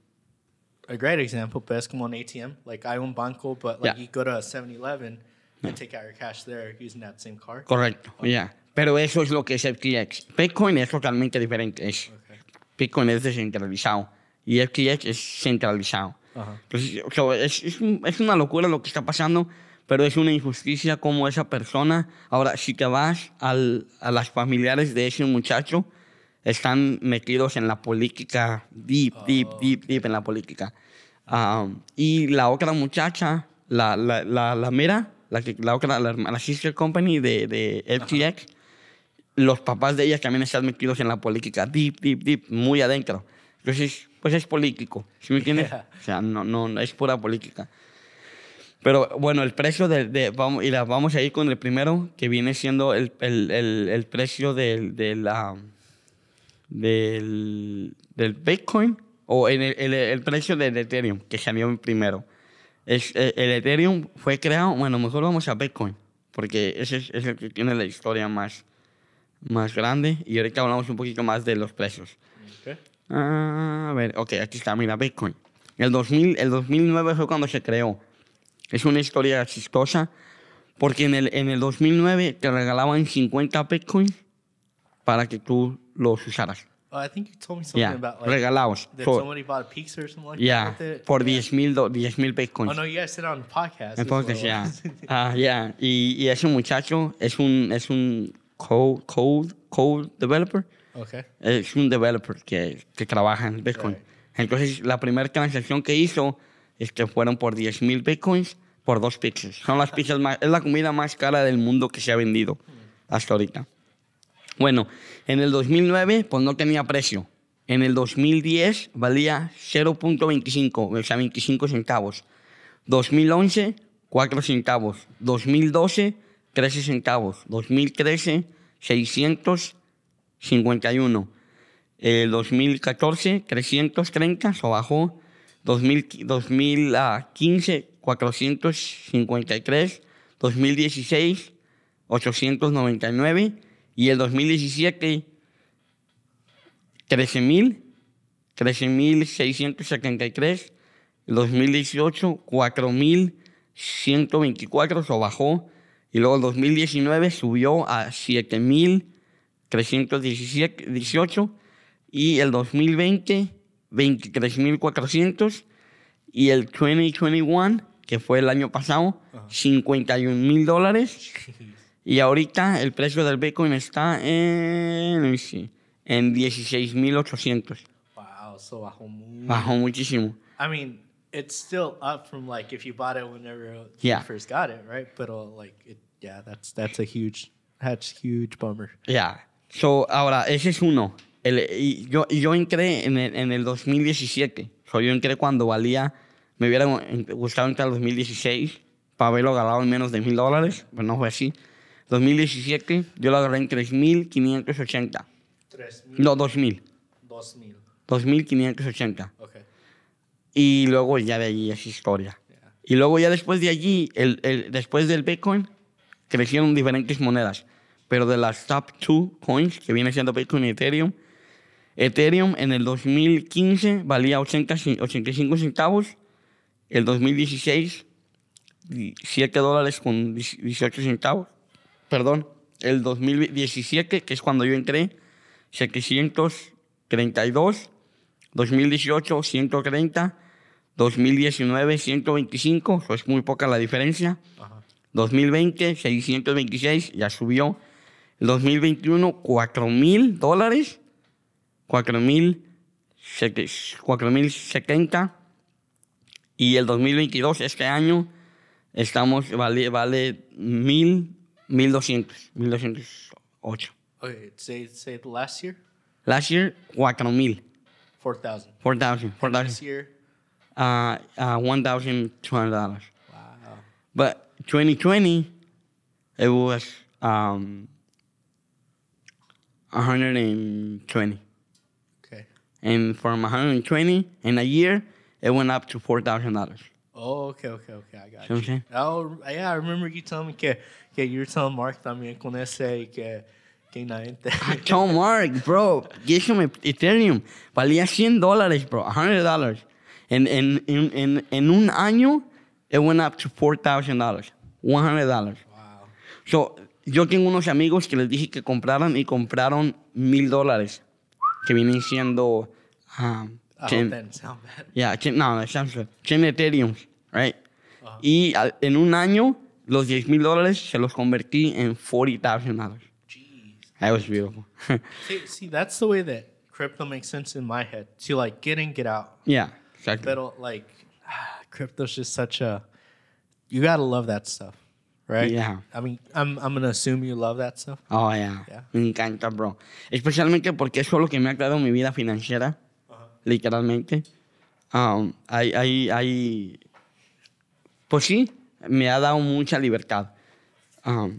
a great example, but es como an ATM. Like I own banco, but like Yeah. you go to a 7-Eleven and take out your cash there using that same card. Correcto, ya. Pero eso es lo que es FTX. Bitcoin es totalmente diferente. Es, Okay. Bitcoin es descentralizado y FTX es centralizado. Ajá. Entonces, so, es, es, es una locura lo que está pasando, pero es una injusticia como esa persona. Ahora, si te vas al, a las familiares de ese muchacho, están metidos en la política, deep, deep, deep, deep en la política. Um, y la otra muchacha, la, la, la, la mera, la, que, la otra, la, la sister company de, de FTX, los papás de ella también están metidos en la política, deep, deep, deep, muy adentro. Entonces, pues es político, ¿sí me entiendes? Yeah. O sea, no, no, no es pura política. Pero bueno, el precio de, de- vamos, y la- vamos a ir con el primero, que viene siendo el, el, el, el precio del, de la, del, del Bitcoin, o en el, el, el precio del Ethereum, que salió primero. Es, eh, el Ethereum fue creado, bueno, mejor vamos a Bitcoin, porque ese es, es el que tiene la historia más, más grande, y ahorita hablamos un poquito más de los precios. Okay. Ah, a ver, ok, aquí está, mira, Bitcoin. El, 2000, el 2009 fue cuando se creó. Es una historia chistosa porque en el, en el 2009 te regalaban 50 Bitcoins para que tú los usaras. Oh, I think you told me something Ya, about like regalados. that So, somebody bought pizza or something like Ya, that. por Yeah. 10 mil 10 mil Bitcoins. Oh no, you guys said it on the podcast. as Entonces, ya. Ah, ya. Y, y ese muchacho es un, es un code, code, code developer. Okay. Es un developer que, que trabaja en Bitcoin. Right. Entonces, la primera transacción que hizo es que fueron por 10 mil Bitcoins por dos pizzas. Son las pizzas más, es la comida más cara del mundo que se ha vendido hasta ahorita. Bueno, en el 2009, pues no tenía precio. En el 2010 valía 0.25, o sea, 25 centavos. 2011, 4 centavos. 2012, 13 centavos. 2013, 651. El 2014, 330, o bajó. 2000 2015, 453. 2016, 899. Y el 2017, 13.000, 13.673. El 2018, 4.124, o bajó. Y luego el 2019 subió a 7.318. Y el 2020, 23.400. Y el 2021, que fue el año pasado, 51.000 dólares. Y ahorita el precio del Bitcoin está en, en 16.800. Wow, so bajó muy. Bajó muchísimo. I mean, it's still up from like if you bought it whenever Yeah. you first got it, right? But uh, like, it, yeah, that's that's a huge, that's huge bummer. Ya. So, ahora, ese es uno. El- y yo, y yo entré en el, en el 2017. So, yo entré cuando valía, me hubiera gustado entrar en 2016 para haberlo ganado en menos de mil dólares, pero no fue así. 2017 yo lo agarré en 3.580. Tres mil, No, 2.000. dos mil. 2.580. Okay. Y luego ya de allí es historia. Yeah. Y luego ya después de allí, el, el- después del Bitcoin, crecieron diferentes monedas. Pero de las top two coins, que viene siendo Bitcoin y Ethereum, Ethereum en el 2015 valía 80, cen- 85 centavos. El 2016, 7 dólares con 18 centavos. Perdón, el 2017, que es cuando yo entré, 732. 2018, 130. 2019, 125. Eso es muy poca la diferencia. Ajá. 2020, 626, ya subió. El 2021, 4 mil dólares. 4 mil 70. Y el 2022, este año, estamos, vale, vale mil, 1200, 1208. Okay. Say say last year, Last year, 4 mil, four thousand. 4,000, This 4,000, year, uh, uh, $1,200. wow. But 2020, it was um, 120. Okay. And from 120 in a year, it went up to $4,000. Oh, okay, okay, okay. I got See what I'm saying? Oh, yeah, I remember you telling me que, que telling Mark también con ese y que, que gente. I told Mark, bro, some Ethereum. Valía 100 dólares, bro, 100 dólares. En, en, en, en, un año, it went up to $4,000, 100 dólares. Wow. So, yo tengo unos amigos que les dije que compraran y compraron mil dólares, que vienen siendo... um, hope ten- that didn't sound bad. yeah, ten- no, that sounds good. 10 Ethereum, right? Ajá. Y al- en un año, los 10 mil dólares se los convertí en $40,000. Jeez. That was beautiful. See, see, that's the way that crypto makes sense in my head. To like get in, get out. yeah, exactly. Pero like, crypto's just such a. You gotta love that stuff, right? Yeah. I mean, I'm I'm gonna assume you love that stuff. Oh, yeah. Yeah. Me encanta, bro. Especialmente porque es lo que me ha creado mi vida financiera, literalmente. Um, hay, hay, hay... Pues sí, me ha dado mucha libertad. Um,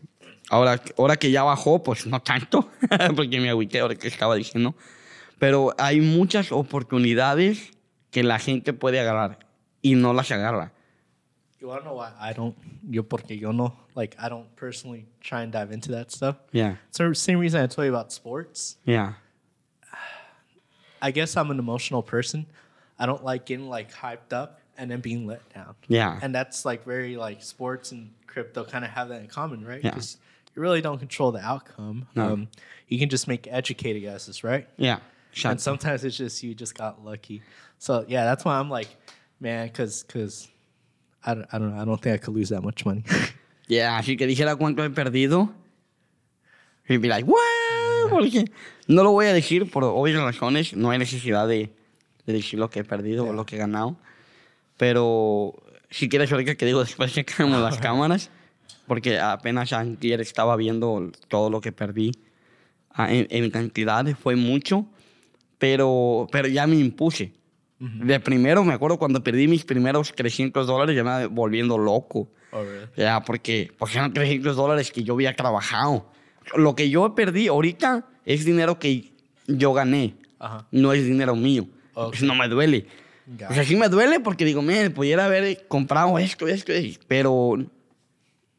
ahora, ahora que ya bajó, pues no tanto, porque me agüité ahora que estaba diciendo. Pero hay muchas oportunidades que la gente puede agarrar y no las agarra. You wanna know why I don't? Yo porque yo no like I don't personally try and dive into that stuff. Yeah, So same reason I told you about sports. yeah, I guess I'm an emotional person. I don't like getting like hyped up and then being let down. yeah. And that's like very like sports and crypto kind of have that in common, right? Yeah. you really don't control the outcome. No. Um, you can just make educated guesses, right? yeah. And Exacto. sometimes it's just you just got lucky. So yeah, that's why I'm like, man, because because I don't, I don't know. I don't think I could lose that much money. Yeah, así que dijera cuánto he perdido. He'd be like, wow, porque no lo voy a decir por obvias razones. No hay necesidad de, de decir lo que he perdido o lo que he ganado. Pero si quieres ahorita que digo después checamos las cámaras, porque apenas ayer estaba viendo todo lo que perdí ah, en, en cantidad, fue mucho, pero, pero ya me impuse. De primero, me acuerdo cuando perdí mis primeros 300 dólares, ya me volviendo loco. Oh, really? Ya, porque, porque eran 300 dólares que yo había trabajado. Lo que yo perdí ahorita es dinero que yo gané. Ajá. No es dinero mío. Ok. Eso no me duele. Got O sea, sí me duele porque digo, me pudiera haber comprado esto, esto, esto, pero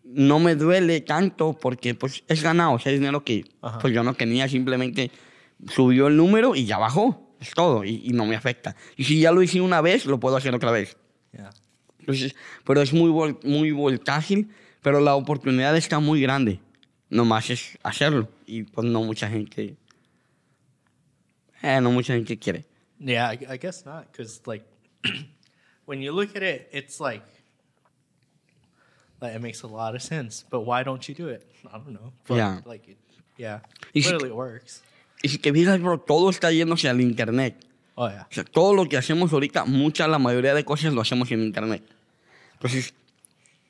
no me duele tanto porque pues es ganado, o sea, es dinero que Ajá. pues yo no tenía, simplemente subió el número y ya bajó, es todo, y, y no me afecta. Y si ya lo hice una vez, lo puedo hacer otra vez. Yeah. Entonces, pero es muy, vol- muy voltágil, pero la oportunidad está muy grande. Nomás es hacerlo. Y pues no mucha gente. Eh, no mucha gente quiere. Yeah, I, I guess not, because like when you look at it, it's like like it makes a lot of sense. But why don't you do it? I don't know. But, Yeah. Like, it, yeah, Y si- literally it works. Y si te fijas, bro, todo está yéndose al internet. Oh yeah. O sea, todo lo que hacemos ahorita, mucha, la mayoría de cosas lo hacemos en internet. Entonces,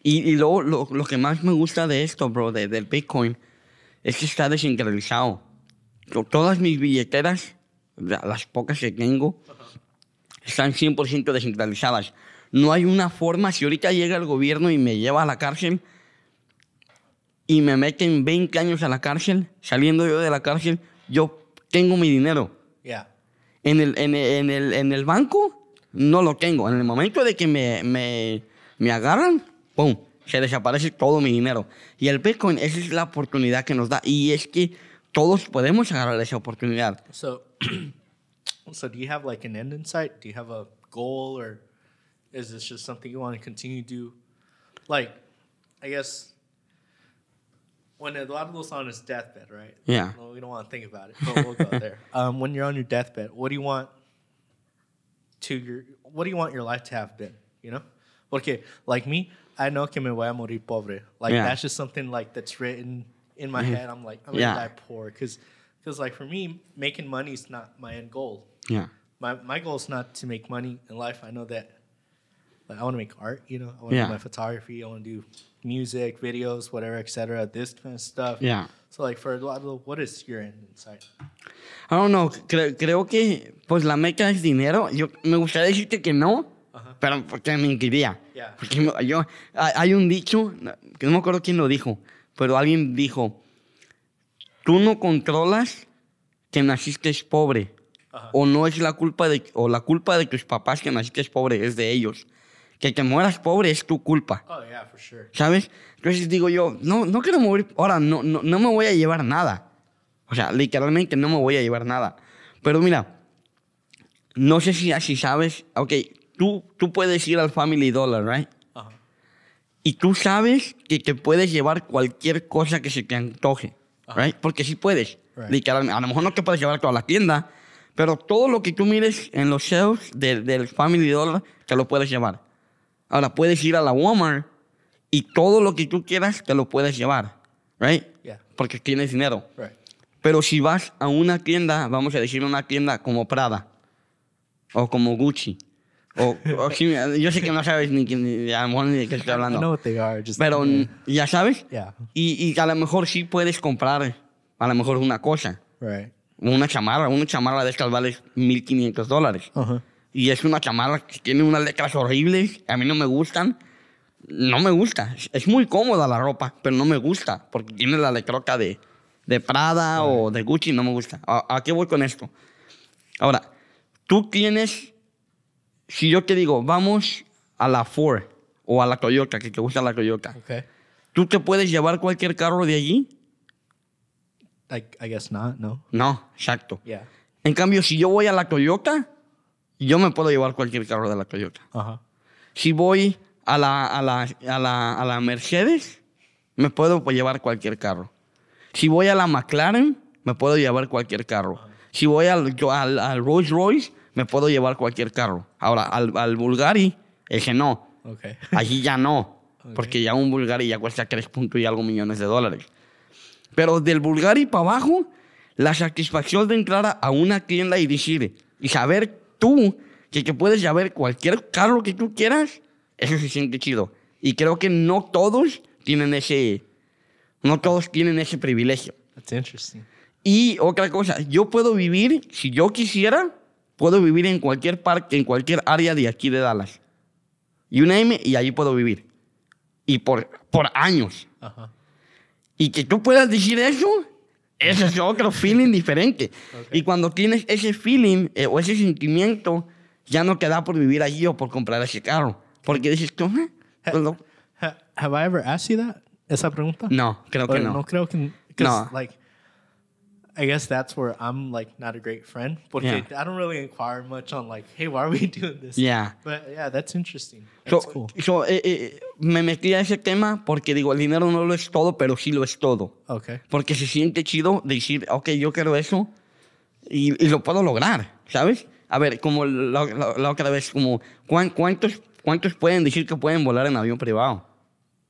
y, y luego lo, lo que más me gusta de esto, bro, de- del Bitcoin, es que está descentralizado. To- Todas mis billeteras, las pocas que tengo, están 100% descentralizadas. No hay una forma, si ahorita llega el gobierno y me lleva a la cárcel y me meten 20 años a la cárcel, saliendo yo de la cárcel, yo tengo mi dinero. Yeah. En el, en, el, en, el, en el banco no lo tengo. En el momento de que me, me, me agarran, ¡pum! Se desaparece todo mi dinero. Y el Bitcoin, esa es la oportunidad que nos da. Y es que todos podemos agarrar esa oportunidad. So, so do you have like an end in sight? Do you have a goal, or is this just something you want to continue to do? Like, I guess when a lot of Eduardo's on his deathbed, right? Yeah. No, we don't want to think about it, but we'll go there. Um, when you're on your deathbed, what do you want to your what do you want your life to have been? You know, okay, like me, I know que me voy a morir pobre. Like Yeah. that's just something like that's written in my head. I'm like, I'm gonna Yeah. die poor because because like for me, making money is not my end goal. Yeah. My my goal is not to make money in life. I know that. Like I want to make art. You know, I want to Yeah. do my photography. I want to do music, videos, whatever, etc. This kind of stuff. Yeah. So like for Eduardo, what is your end in sight? I don't know, cre- creo que pues la meca es dinero. Yo me gustaría decirte que no, uh-huh. pero porque me mentiría. Yeah. Porque yo, hay un dicho, que no me acuerdo quién lo dijo, pero alguien dijo, tú no controlas que naciste pobre, Ajá. o no es la culpa de, o la culpa de tus papás que naciste pobre, es de ellos. Que te mueras pobre es tu culpa. Oh yeah, for sure. ¿Sabes? Entonces digo yo, no, no quiero morir. Ahora, no, no, no me voy a llevar nada. O sea, literalmente no me voy a llevar nada. Pero mira, no sé si así sabes. Ok, tú, tú puedes ir al Family Dollar, ¿right? Y tú sabes que te puedes llevar cualquier cosa que se te antoje, ¿right? Porque sí puedes. Right. Literalmente. A lo mejor no te puedes llevar toda la tienda, pero todo lo que tú mires en los shelves del, del Family Dollar te lo puedes llevar. Ahora, puedes ir a la Walmart y todo lo que tú quieras te lo puedes llevar, ¿right? Yeah. Porque tienes dinero. Right. Pero si vas a una tienda, vamos a decir una tienda como Prada o como Gucci, o, o si- yo sé que no sabes ni, ni a lo mejor ni de qué estoy I know hablando, what they are. Just pero yeah. ya sabes, Yeah. y, y a lo mejor sí puedes comprar a lo mejor una cosa, Right. una chamarra, una chamarra de estas vale 1500 dólares. Uh-huh. Y es una chamarra que tiene unas letras horribles, a mí no me gustan. No me gusta. Es- muy cómoda la ropa, pero no me gusta, porque tiene la letroca de, de Prada o de Gucci, no me gusta. ¿A, a qué voy con esto? Ahora, tú tienes, si yo te digo, vamos a la Ford o a la Toyota, que te gusta la Toyota, Okay. ¿tú te puedes llevar cualquier carro de allí? I I guess not. No. No, exacto. Yeah. En cambio, si yo voy a la Toyota, yo me puedo llevar cualquier carro de la Toyota. Uh huh. Si voy a la, a la, a la, a la Mercedes, me puedo llevar cualquier carro. Si voy a la McLaren, me puedo llevar cualquier carro. Si voy al, al, al Rolls Royce, me puedo llevar cualquier carro. Ahora, al, al Bulgari, ese no. Okay. Allí ya no. Porque ya un Bulgari ya cuesta 3 puntos y algo millones de dólares. Pero del Bulgari para abajo, La satisfacción de entrar a- a una tienda y decir, y saber tú que, que puedes saber cualquier carro que tú quieras, eso se siente chido. Y creo que no todos tienen ese, no todos tienen ese privilegio. That's interesting. Y otra cosa, yo puedo vivir, si yo quisiera, puedo vivir en cualquier parque, en cualquier área de aquí de Dallas. You name it, y allí puedo vivir. Y por, por años. Uh-huh. Y que tú puedas decir eso, ese es otro feeling diferente. Ok. Y cuando tienes ese feeling eh, o ese sentimiento, ya no te da por vivir allí o por comprar ese carro. Porque dices tú, "Eh, pues lo-". Ha- have I ever asked you that? Esa pregunta? no, creo que no. No creo que. Because, No. like, I guess that's where I'm, like, not a great friend. Porque Yeah. I don't really inquire much on, like, hey, why are we doing this? Yeah. But, yeah, that's interesting. So, That's cool. so, eh, eh, me metí a ese tema porque digo, el dinero no lo es todo, pero sí lo es todo. Okay. Porque se siente chido decir, ok, yo quiero eso y, y lo puedo lograr, ¿sabes? A ver, como la, la- la otra vez, como, ¿cuán- ¿cuántos, ¿cuántos pueden decir que pueden volar en avión privado?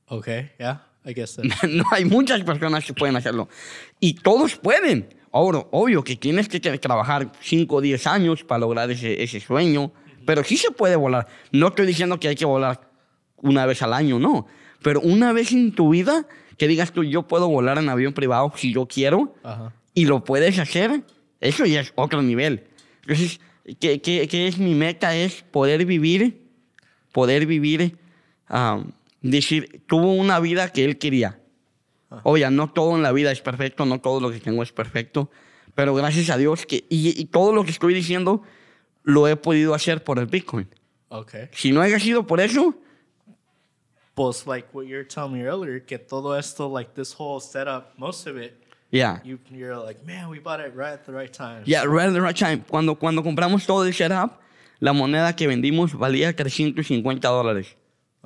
Okay. Yeah. I guess no hay muchas personas que pueden hacerlo. Y todos pueden. Ahora, obvio que tienes que trabajar 5 o 10 años para lograr ese, ese sueño, pero sí se puede volar. No estoy diciendo que hay que volar una vez al año, no. Pero una vez en tu vida que digas tú, yo puedo volar en avión privado si yo quiero Uh-huh. y lo puedes hacer, eso ya es otro nivel. Entonces, ¿qué, qué, qué es mi meta? Es poder vivir, poder vivir, am, decir, tuvo una vida que él quería. Oye, no todo en la vida es perfecto, no todo lo que tengo es perfecto, pero gracias a Dios que, y, y todo lo que estoy diciendo lo he podido hacer por el Bitcoin. Okay. Si no haya sido por eso, Pues, like what you were telling me earlier, que todo esto, like this whole setup, most of it, ya. you, you're like, man, we bought it right at the right time. Ya, right at the right time. Cuando, cuando compramos todo el setup, la moneda que vendimos valía 350 dólares.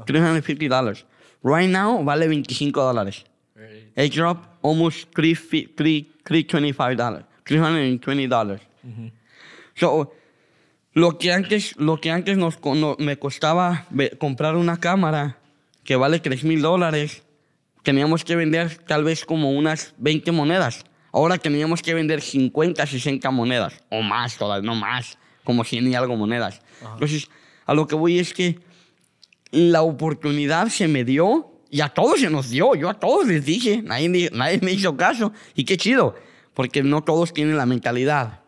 350 dólares. Right now vale 25 dólares. It dropped almost 3, 325 dólares. 320 dólares. So, lo que antes, lo que antes nos, no- me costaba comprar una cámara que vale 3 mil dólares, teníamos que vender tal vez como unas 20 monedas. Ahora teníamos que vender 50, 60 monedas. O más todavía, no más. Como 100 y algo monedas. Entonces, a lo que voy es que la oportunidad se me dio y a todos se nos dio. Yo a todos les dije, nadie, di- nadie me hizo caso. Y qué chido, porque no todos tienen la mentalidad.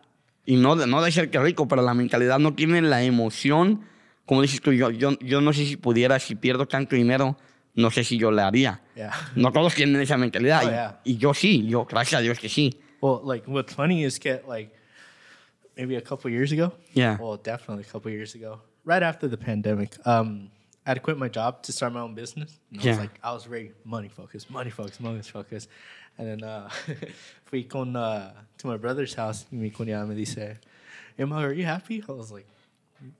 Y no de, no de ser que rico, pero la mentalidad no tiene la emoción. Como dices tú, yo, yo, yo no sé si pudiera, si pierdo tanto dinero, no sé si yo le haría. Yeah. No todos tienen esa mentalidad. Oh, y- yeah. y, yo sí, yo, gracias a Dios que sí. Well, like what's funny is get like maybe a couple years ago. Yeah. Well, definitely a couple years ago, right after the pandemic. Um, I'd quit my job to start my own business. And I was like, I was very money focused, money focused, money focused. And then uh, fui con uh, to my brother's house. Y mi cuñada me dice, Emma, are you happy? I was like,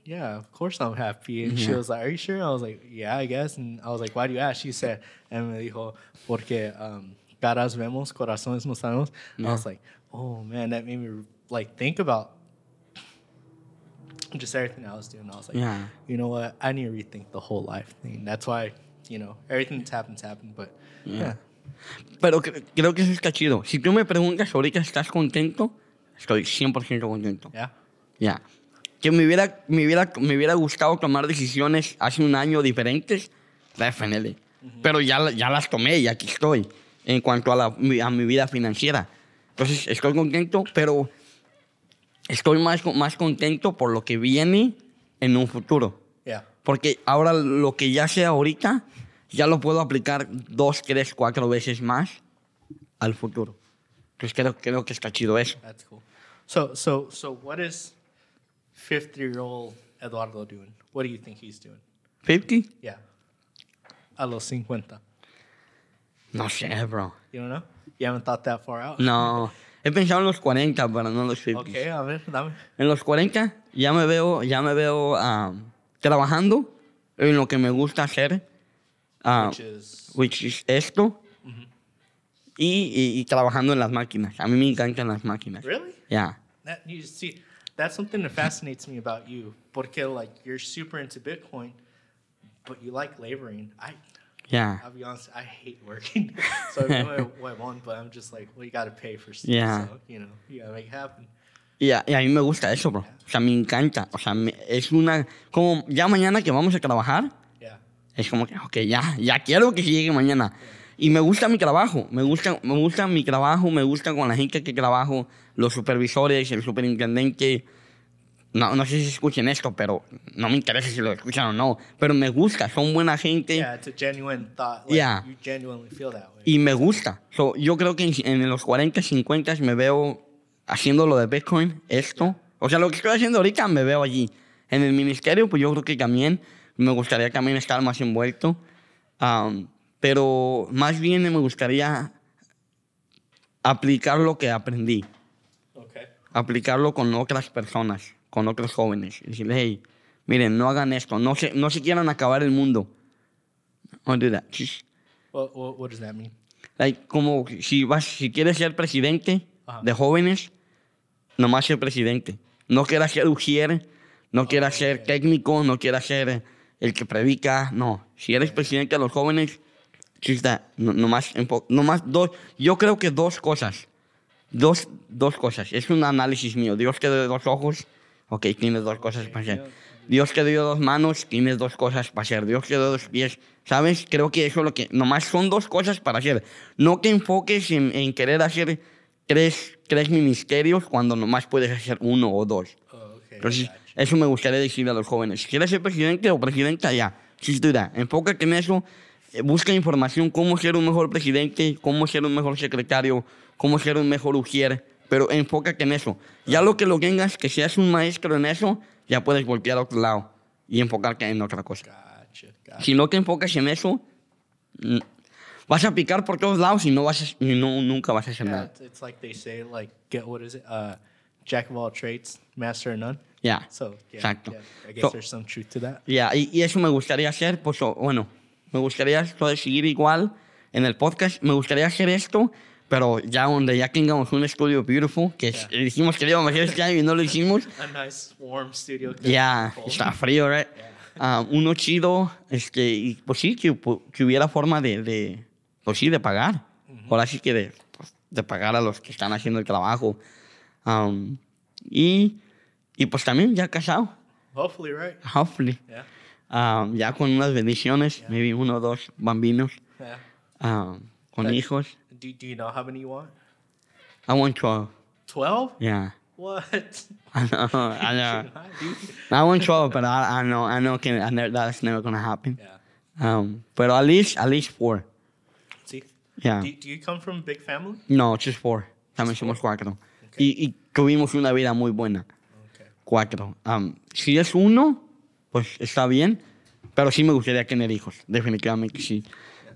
yeah, of course I'm happy. And she was like, are you sure? I was like, yeah, I guess. And I was like, why do you ask? She said, and me dijo, porque um, caras vemos, corazones mostramos. And I was like, oh man, that made me like think about just everything I was doing. I was like, Yeah. you know what? I need to rethink the whole life thing. That's why, you know, everything that's happened's happened. But yeah, Pero cre- creo que eso está chido. Si tú me preguntas ahorita, ¿estás contento? Estoy 100% contento. yeah, Ya. Que me hubiera, me, hubiera, me hubiera gustado tomar decisiones hace un año diferentes, definitely. Pero ya, la- ya las tomé y aquí estoy en cuanto a, la, a mi vida financiera. Entonces, estoy contento, pero estoy más, más contento por lo que viene en un futuro. yeah. Porque ahora lo que ya sé ahorita, ya lo puedo aplicar dos, tres, cuatro veces más al futuro. Entonces, creo, creo que está chido eso. That's cool. So, so, so, what is fifty-year-old Eduardo doing? What do you think he's doing? 50? Yeah, a los cincuenta. No sé, bro. You don't know? You haven't thought that far out. No, he pensado en los 40, pero no en los 50. Okay, a ver, dame. En los 40 ya me veo, ya me veo ah, trabajando en lo que me gusta hacer, ah, Which is which is esto, y, y- y trabajando en las máquinas. A mí me encantan las máquinas. really Ya. that you see. That's something that fascinates me about you. Porque like you're super into Bitcoin, but you like laboring. I Yeah. I'll be honest, I hate working. so I know what I want, but I'm just like, well, you got to pay for stuff. Yeah. So, you know, you got to make it happen. Y a, y a mí me gusta eso, bro. O sea, me encanta. O sea, me- es una... Como ya mañana que vamos a trabajar, Yeah. es como que, ok, ya, ya quiero que llegue mañana. Y me gusta mi trabajo, me gusta, me gusta mi trabajo, me gusta con la gente que trabajo, los supervisores, el superintendente. No, no sé si escuchen esto, pero no me interesa si lo escuchan o no. Pero me gusta, son buena gente Yeah, it's a genuine thought. Like, Yeah. You genuinely feel that way. y me gusta. So, yo creo que en, en los 40, 50 me veo haciendo lo de Bitcoin, esto. O sea, lo que estoy haciendo ahorita me veo allí. En el ministerio, pues yo creo que también me gustaría también estar más envuelto. Um, pero más bien me gustaría aplicar lo que aprendí. Okay. Aplicarlo con otras personas, con otros jóvenes. Y decirles, hey, miren, no hagan esto. No se, no se quieran acabar el mundo. Don't do that. Just What, what, what does that mean? Like, como si vas, si quieres ser presidente Ajá. de jóvenes, nomás ser presidente. No quieras ser ujier, no quieras ser ok. técnico, no quieras ser el que predica, no. Si eres presidente de los jóvenes, no, nomás, nomás dos, yo creo que dos cosas, dos, dos cosas, es un análisis mío. Dios te dio dos ojos, ok, tienes dos cosas para hacer. Dios te dio dos manos, tienes dos cosas para hacer. Dios te dio dos pies, ¿sabes? Creo que eso es lo que, nomás son dos cosas para hacer. No te enfoques en, en querer hacer tres, tres ministerios cuando nomás puedes hacer uno o dos. Oh, okay. Entonces, gotcha. eso me gustaría decirle a los jóvenes. Si quieres ser presidente o presidenta, ya. Sin duda, enfócate en eso. eh, Busca información cómo ser un mejor presidente, cómo ser un mejor secretario, cómo ser un mejor ujier. Pero enfócate en eso. Ya lo que lo tengas, que seas un maestro en eso, ya puedes voltear a otro lado y enfocarte en otra cosa. Gotcha. Gotcha. Si no te enfocas en eso, vas a picar por todos lados y no vas a- y no, nunca vas a hacer Yeah, nada. it's, like they say, like, get what is it? Uh, jack of all trades, master of none. Ya. So, yeah, Exacto. yeah, I guess So- there's some truth to that. Ya, y, y eso me gustaría hacer, pues bueno, me gustaría seguir igual en el podcast, me gustaría hacer esto, pero ya donde ya tengamos un estudio beautiful, que Yeah. dijimos que íbamos a hacer este año y no lo hicimos, A nice warm studio. ya, Cold. está frío, right? Ah, uno chido, este, y pues sí, que, que hubiera forma de, de, pues sí, de pagar, ahora sí que de, pues, de pagar a los que están haciendo el trabajo. Um, y, y pues también ya casado, Hopefully, right? hopefully. Yeah. Um, ya con unas bendiciones, maybe uno o dos bambinos Yeah. um, con Hey. hijos. Do, do you know how many you want? I want 12. 12? Yeah. What? I know, I know. I want 12, but I, I know, I know que I never, that's never gonna happen. Yeah. Um, pero at least, at least four. See? Yeah. Do, do you come from a big family? No, just four. También somos cuatro. Y, y tuvimos una vida muy buena. Okay. Cuatro. Um, si es uno, pues está bien. Pero sí me gustaría tener hijos. Definitivamente sí.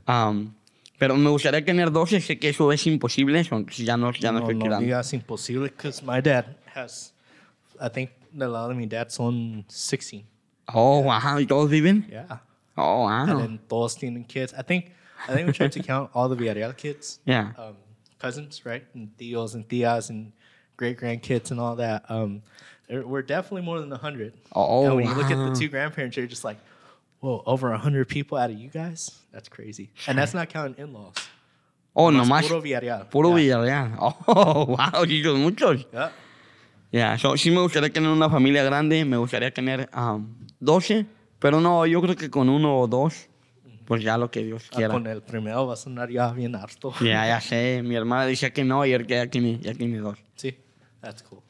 Um, pero me gustaría tener 12. Sé que eso es imposible. Son, ya no, ya no, no, estoy no digas imposible because my dad has, I think the lot of my dad's on 16. Oh, wow. ¿Y todos viven? Yeah. Oh, wow. And then todos tienen kids. I think, I think we tried to count all the Villarreal kids. Yeah. Um, cousins, right? And tios and tias and great grandkids and all that. Um, we're definitely more than 100. Oh, and when you look at the two grandparents, you're just like, whoa, over 100 people out of you guys? That's crazy. And that's not counting in laws. Oh, nomás. Puro Villarreal. Puro yeah. Villarreal. Oh, wow. Son muchos. Yeah. Ya, so, sí me gustaría tener una familia grande, me gustaría tener um, 12, pero no, yo creo que con uno o dos, pues ya lo que Dios Ah, quiera. con el primero va a sonar ya bien harto. Ya, ya sé, mi hermana dice que no y él que ya tiene, ya tiene dos. Sí, that's cool.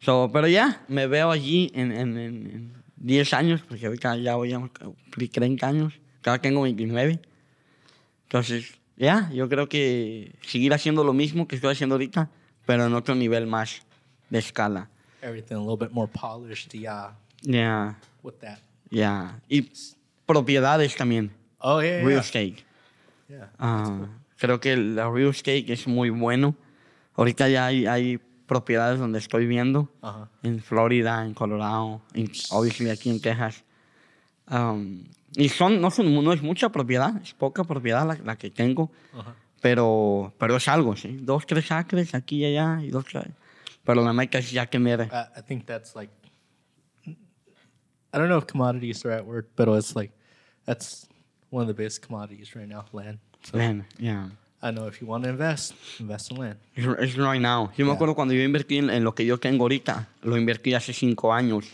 So, pero ya, me veo allí en, en, en, en 10 años, porque ahorita ya voy a cumplir 30 años, ahora tengo 29. Entonces, ya, yo creo que seguir haciendo lo mismo que estoy haciendo ahorita, pero en otro nivel más de escala. Everything a little bit more polished, yeah, Ya, with that. ya. Y propiedades también, Oh, yeah, yeah. real yeah. estate. Yeah. Ah, creo que la real estate es muy bueno. Ahorita ya hay, hay propiedades donde estoy viendo, Uh-huh. en Florida, en Colorado, en, obviously aquí en Texas. Um, y son, no, son, no es mucha propiedad, es poca propiedad la, la que tengo, Uh-huh. pero, pero es algo, ¿sí? Dos, tres acres aquí y allá, y dos, tres. Pero la meta es ya tener... I, I think that's like, I don't know if commodity is the right word, but it's like, that's one of the biggest commodities right now, land. So Land, yeah. I know if you want to invest, invest in land. Es es right now. Yo me Yeah. acuerdo cuando yo invertí en, en lo que yo tengo ahorita, lo invertí hace cinco años.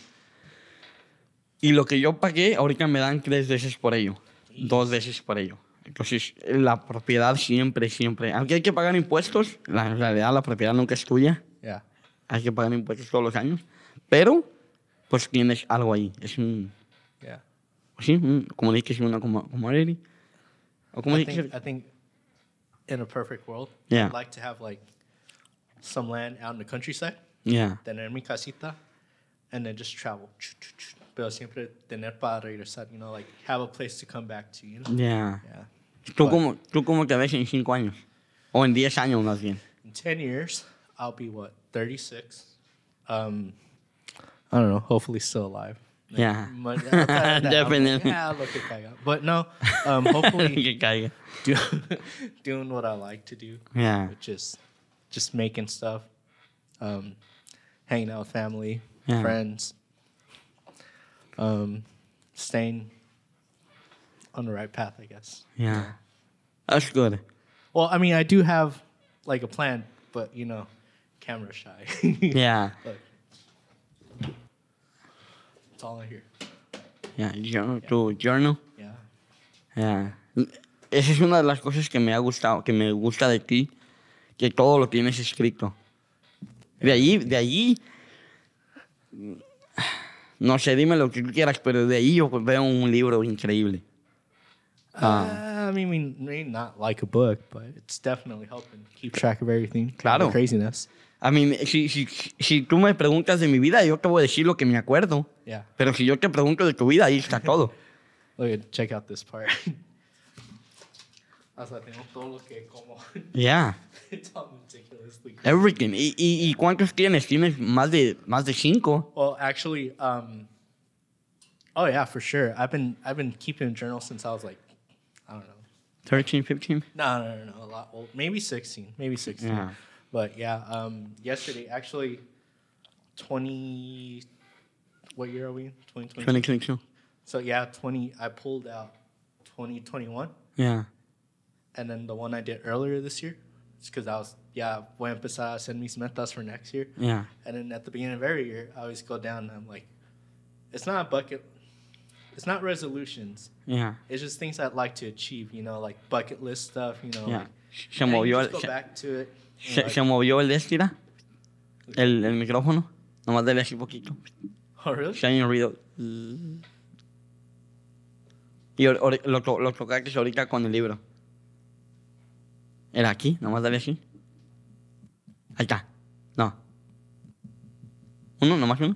Y lo que yo pagué, ahorita me dan tres veces por ello. Dos veces por ello. Entonces, la propiedad siempre, siempre. Aunque hay que pagar impuestos, la en realidad la propiedad nunca es tuya. Yeah. Hay que pagar impuestos todos los años. Pero, pues tienes algo ahí. Es un, Yeah. sí, un- como dices, una como, commodity. O como I think, I think in a perfect world, Yeah. I'd like to have like some land out in the countryside, yeah, tener mi casita, and then just travel. Pero siempre tener para regresar, you know, like have a place to come back to, you know? yeah. Yeah. ¿Tú cómo, ¿Tú cómo te ves en cinco años? O en diez años más bien. in 10 years, I'll be what, 36? Um, I don't know, hopefully still alive. Yeah. But outside of that, I'm like, Definitely. yeah, look at that. But no, um, hopefully do, doing what I like to do. Yeah. which is just making stuff, um, hanging out with family, Yeah. friends, um, staying on the right path, I guess. Yeah. That's good. Well, I mean, I do have like a plan, but you know, camera shy. Yeah. That's all I hear. Yeah. Journal, tu journal. Yeah. Yeah. Esa es una de las cosas que me ha gustado, que me gusta de ti, que todo lo tienes escrito. De allí, de allí, no sé, dime lo que tú quieras, pero de ahí yo veo un libro increíble. Uh, I mean, maybe not like a book, but it's definitely helping keep track of everything. Claro. The craziness. A mí, si, si, si tú me preguntas de mi vida, yo te voy a decir lo que me acuerdo. Yeah. Pero si yo te pregunto de tu vida, ahí está todo. Look at check out this part. Hasta tengo todo lo que como. Yeah. it's all meticulously. crazy. Everything. ¿Y, y, y cuántos tienes? ¿Tienes más de, más de cinco? Well, actually, um, oh yeah, for sure. I've been I've been keeping a journal since I was like, I don't know. 13, 15? No, no, no, no, a lot old. Maybe sixteen, maybe sixteen. Yeah. But yeah, um, yesterday actually, twenty. What year are we? in? Twenty twenty. 2022. So yeah, twenty. I pulled out twenty twenty one. Yeah. and then the one I did earlier this year, it's because I was yeah voy a empezar a hacer mis metas for next year, Yeah. and then at the beginning of every year I always go down and I'm like, it's not a bucket, it's not resolutions, Yeah. it's just things I'd like to achieve, you know, like bucket list stuff, you know. Yeah. Like, Se movió, just go se, back to it. se, like, se movió el el, el micrófono. Nomás dale así poquito. Oh really? Ruido. Y or- or- lo, to- lo tocaste ahorita con el libro. Era aquí, nomás dale así. Ahí está. No. Uno, nomás uno.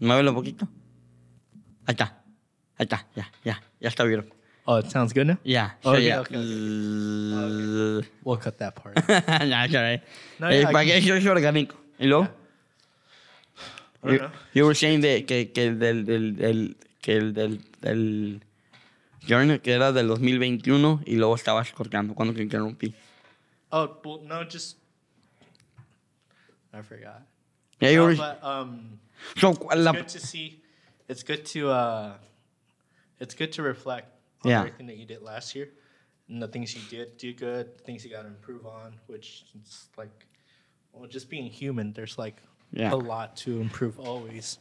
Muévelo poquito. Ahí está. Ahí está, ya, ya, ya está bien. Oh, it sounds good now. So Okay, ya. okay, We'll cut that part. ya, ya, eh. No, Eh, para aquí- que eso es orgánico. ¿Y luego? You, you were saying that que, que el del, del, del, que el del, del journal que era del 2021 y luego estabas cortando cuando te interrumpí. Oh well, no, just I forgot. Yeah, you No, were- but um. so, it's la- good to see. It's good to uh, it's good to reflect on Yeah. everything that you did last year, and the things you did do good, the things you got to improve on. Which is like, well, just being human. There's like Yeah. a lot to improve always.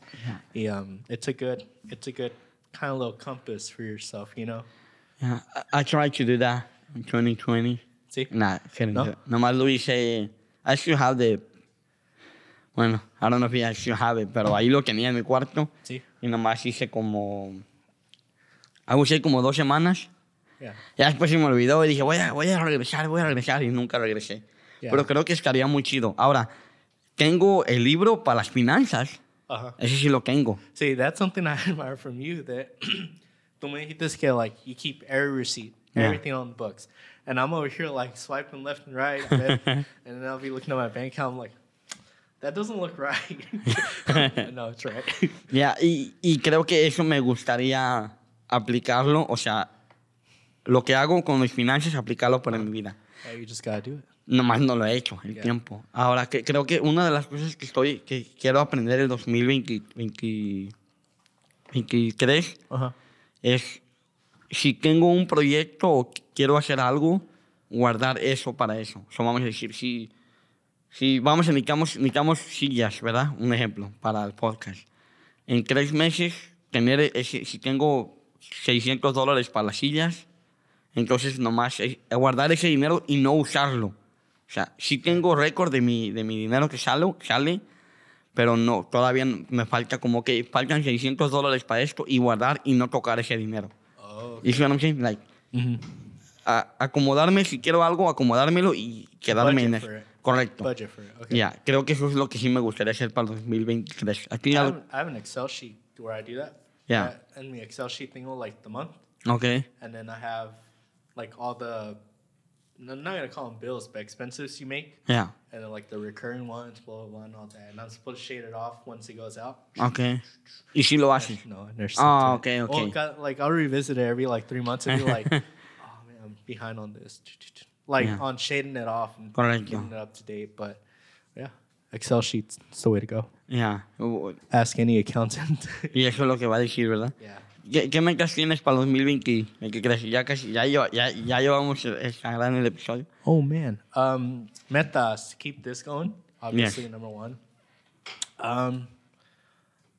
Yeah. Um, it's a good, it's a good kind of little compass for yourself. You know. yeah, I, I tried to do that in 2020. See. Nah, kidding. No? Nomás lo hice. I still have the. Bueno, I don't know if I still have it, pero ahí lo tenía en mi cuarto. See. Y nomás hice como. Say como dos semanas. Yeah. Ya después se me olvidó y dije, voy a, voy a regresar, voy a regresar y nunca regresé. Yeah. Pero creo que estaría muy chido. Ahora, tengo el libro para las finanzas. Uh huh. Ese sí lo tengo. See, that's something I admire from you. That tú me dijiste que like you keep every receipt, Yeah. everything on the books, and I'm over here like swiping left and right, and then, and then I'll be looking at my bank account. I'm like, that doesn't look right. no, it's right. Ya, y, y creo que eso me gustaría aplicarlo. O sea, lo que hago con mis finanzas, aplicarlo para mi vida. yeah, you just gotta do it. Nomás no lo he hecho, el Yeah. tiempo. Ahora, que, creo que una de las cosas que estoy, que quiero aprender el 2023 Uh huh. es si tengo un proyecto o quiero hacer algo, guardar eso para eso. So, vamos a decir, si, si vamos, necesitamos, necesitamos sillas, ¿verdad? Un ejemplo para el podcast. En tres meses, tener ese, si tengo 600 dólares para las sillas, entonces nomás es guardar ese dinero y no usarlo. O sea, sí tengo récord de mi, de mi dinero que sale, sale, pero no, todavía me falta como que faltan 600 dólares para esto y guardar y no tocar ese dinero. Oh. See what I'm saying? Like, a- acomodarme, si quiero algo, acomodármelo y quedarme Budget en eso. Correcto. Budget for it. Okay. Ya, creo que eso es lo que sí me gustaría hacer para el 2023. Aquí I have, I have an Excel sheet where I do that. Yeah. Uh, in the Excel sheet thing, will like the month, Ok, and then I have like all the. I'm not gonna call them bills, but expenses you make, Yeah. and then like the recurring ones, blah blah, blah and all that. And I'm supposed to shade it off once it goes out. ok. Y si lo haces. No, and there's Ah, something- okay, Well, okay. got, like I'll revisit it every like three months and be like, oh man, I'm behind on this. Like Yeah. on shading it off and Correcto. getting it up to date. But yeah, Excel sheets it's the way to go. Ya. Uh, Ask any accountant. Y eso es lo que va a decir, ¿verdad? yeah. ¿Qué, qué metas tienes para 2020? ¿Qué crees? Ya casi, ya, ya, ya llevamos esa gran el episodio. Oh man. Um, metas keep this going. Obviously, Yes. number one. Um,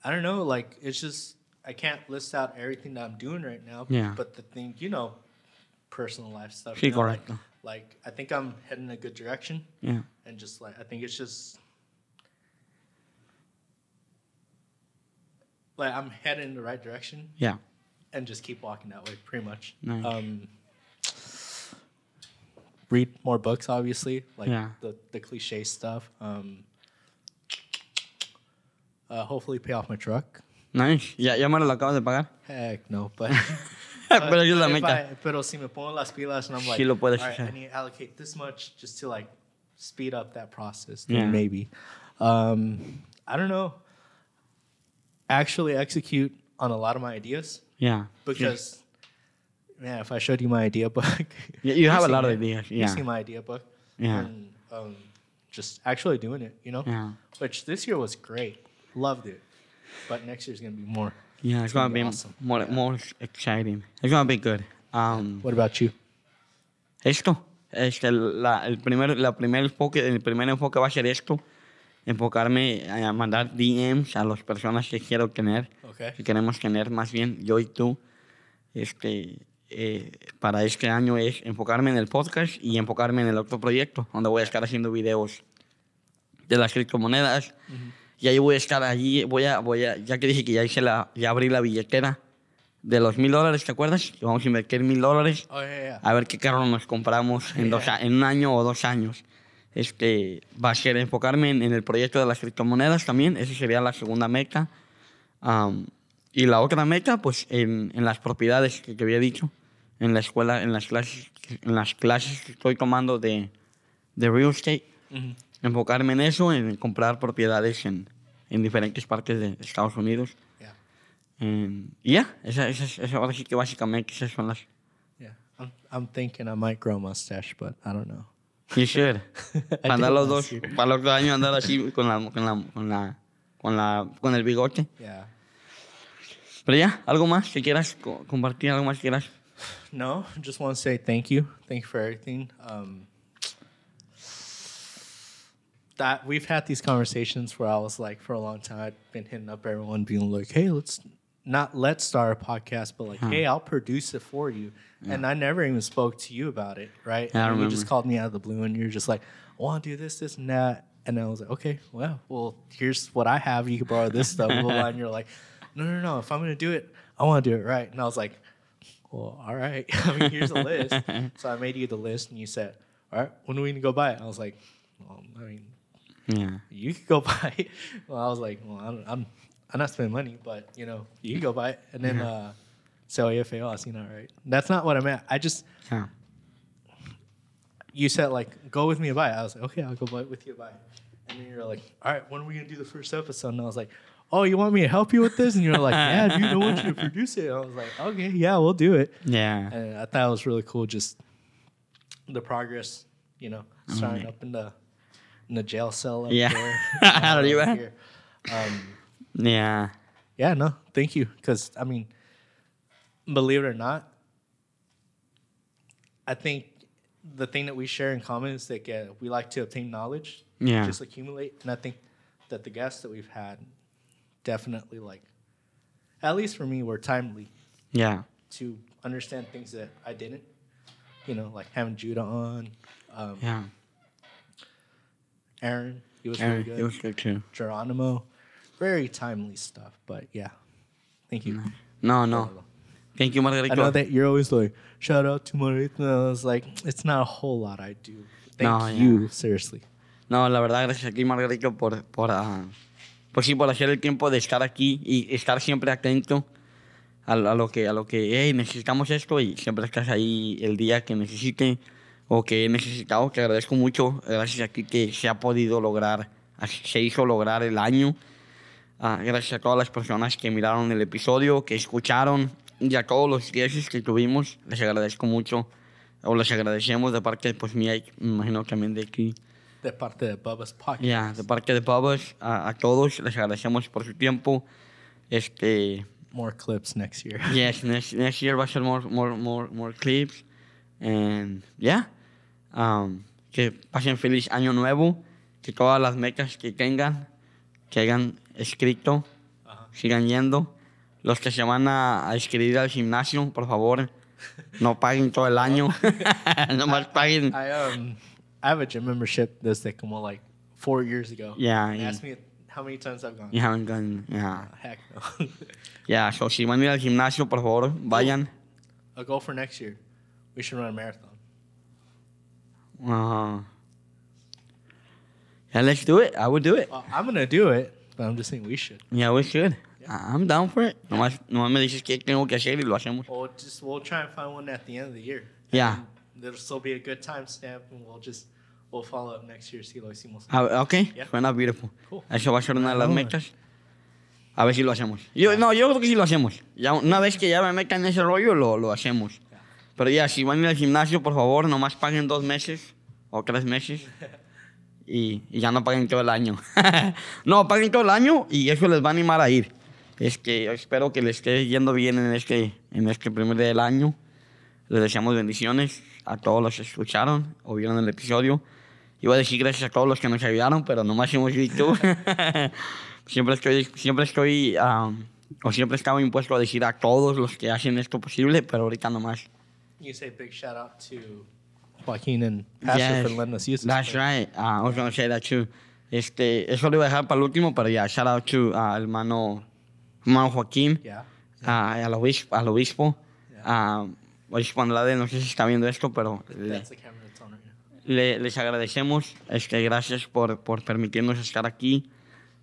I don't know. Like it's just I can't list out everything that I'm doing right now. Yeah. But the thing, you know, personal life stuff. Sí, you know, like- correcto. Like, I think I'm heading in a good direction, Ya. and just like I think it's just like I'm heading in the right direction, Yeah. and just keep walking that way, pretty much. Nice. Um, read more books, obviously, like Yeah. the the cliche stuff. Um, uh, hopefully, pay off my truck. Nice. ¿Ya, ya me lo acabas de pagar? Heck no, but Pero esa es la but meta. I- pero si me pongo las pilas and I'm like, sí lo puedes all right, I need to allocate this much just to like speed up that process. Yeah. Maybe. Um, I don't know. Actually, execute on a lot of my ideas Yeah. because, man, if I showed you my idea book, You- you have a lot of ideas, You see my idea book. Yeah. And um, just actually doing it, you know? Yeah. Which this year was great. Loved it. But next year's going to be more. Yeah, it's gonna gonna be be awesome. more, Yeah. more exciting. It's gonna be good. Um, What about you? esto, este, la, el primer, la primer enfoque, el primer enfoque va a ser esto, enfocarme a mandar DMs a las personas que quiero tener, Okay. que queremos tener más bien, yo y tú, este, eh, para este año es enfocarme en el podcast y enfocarme en el otro proyecto, donde voy a estar haciendo videos de las criptomonedas. Y ahí voy a estar allí, voy a, voy a, ya que dije que ya hice la, ya abrí la billetera de los mil dólares, ¿te acuerdas? Que vamos a invertir mil dólares Oh, yeah, yeah. a ver qué carro nos compramos en, dos a- en un año o dos años. Este, va a ser enfocarme en, en el proyecto de las criptomonedas también, esa sería la segunda meta. Am, y la otra meta, pues en, en las propiedades que, que había dicho, en la escuela, en las clases, en las clases que estoy tomando de, de real estate, Mhm. enfocarme en eso, en comprar propiedades en, en diferentes partes de Estados Unidos. Yeah. En- y ya, esa, esa, esa, ahora sí que básicamente esas son las... Yeah. I'm, I'm thinking I might grow a mustache, but I don't know. You should. Andar los dos, year. para el otro año andar así con la, con la, con la, con la, con el bigote. Yeah. Pero ya, algo más que quieras co- compartir, algo más que quieras. No, just want to say thank you. Thank you for everything. Um, that we've had these conversations where I was like, for a long time, I've been hitting up everyone, being like, "Hey, let's not let's start a podcast, but like, hey, I'll produce it for you." And I never even spoke to you about it, right? Yeah, I and you just called me out of the blue, and you're just like, "I want to do this, this, and that." And I was like, "Okay, well, well, here's what I have. You can borrow this stuff." and you're like, "No, no, no. If I'm gonna do it, I want to do it right." And I was like, well, all right. I mean, here's a list. so I made you the list, and you said, all right, when are we gonna go buy it? I was like, well, I mean, Yeah. you could go buy it. Well, I was like, well, I'm, I'm, I'm not spending money, but you know, you can go buy it. And then, uh, so yeah, fail. I seen that right. That's not what I meant. I just, Yeah. you said like, go with me to buy it. I was like, okay, I'll go buy it with you to buy it. And then you're like, all right, when are we gonna do the first episode? And I was like, oh, you want me to help you with this? And you're like, yeah, dude, I want you to produce it. And I was like, okay, yeah, we'll do it. Yeah. And I thought it was really cool, just the progress, you know, starting up in the in the jail cell up Yeah. there. Arriba. over here. Um, Yeah. yeah, no, thank you. Because I mean, believe it or not, I think the thing that we share in common is that uh, we like to obtain knowledge, Yeah. just accumulate. And I think that the guests that we've had definitely like, at least for me, were timely Yeah. to understand things that I didn't. You know, like having Judah on, um, Yeah. Aaron, he was Aaron, really good. it was good too. Geronimo, very timely stuff. But yeah, thank you. No, no. Thank you, Margarito. I know that you're always like, shout out to Marita. And I was like, it's not a whole lot I do. Thank No, you, seriously. No, la verdad, gracias a ti, Margarito, por, por, ah, pues sí, por hacer el tiempo de estar aquí y estar siempre atento a, a lo que, a lo que, hey, necesitamos esto y siempre estás ahí el día que necesite o que he necesitado. Te agradezco mucho, gracias a ti que se ha podido lograr, se hizo lograr el año. Ah, gracias a todas las personas que miraron el episodio, que escucharon y a todos los guests que tuvimos. Les agradezco mucho, o les agradecemos de parte pues mía y me imagino también de aquí. De parte de Bubba's Podcast. Ya, de parte de Pabas, a, a todos les agradecemos por su tiempo. Este, More clips next year. yes, next, next year va a ser more, more, more, more clips. And yeah, um, que pasen feliz año nuevo, que todas las metas que tengan, que hayan escrito, Ajá. sigan yendo. Los que se van a, a inscribir al gimnasio, por favor, no paguen todo el año, nomás paguen. I um I have a gym membership desde como like four years ago. Yeah, They y- Ask me how many times I've gone. You haven't gone, yeah. Uh, heck no. Ya, so si van a ir al gimnasio, por favor, vayan. a goal for next year. We should run a marathon. Uh, yeah, let's do it. I would do it. Well, I'm gonna do it, but I'm just saying we should. Yeah, we should. I'm down for it. Nomás, nomás me dices qué tengo que hacer y lo hacemos. We'll just we'll try and find one at the end of the year. Yeah. And there'll still be a good time stamp, and we'll just we'll follow up next year. See lo hicimos. Ah, ok, Yeah. suena beautiful. Cool. Eso va a ser una de las metas. A ver si lo hacemos. Yo, no, yo creo que sí lo hacemos. Ya, una vez que ya me metan en ese rollo, lo, lo hacemos. Pero ya, si van a ir al gimnasio, por favor, nomás paguen dos meses o tres meses. Y, y ya no paguen todo el año. no, paguen todo el año y eso les va a animar a ir. Es que espero que les esté yendo bien en este, en este primer día del año. Les deseamos bendiciones a todos los que escucharon o vieron el episodio. Iba a decir gracias a todos los que nos ayudaron, pero nomás hemos dicho. siempre estoy, siempre estoy, um, o siempre estaba impuesto a decir a todos los que hacen esto posible, pero ahorita nomás. You say big shout out to Joaquin and Pastor Yes, for letting us use this. That's place. right. Uh, I was going to say that too. Este, eso lo iba a dejar para el último, pero ya, shout out to uh, hermano, hermano Joaquín, Yeah. uh, al obispo, al obispo. Uh, obispo Andrade, no sé si está viendo esto, pero le, That's the camera that's on right now. le- les agradecemos. Este, gracias por, por permitirnos estar aquí.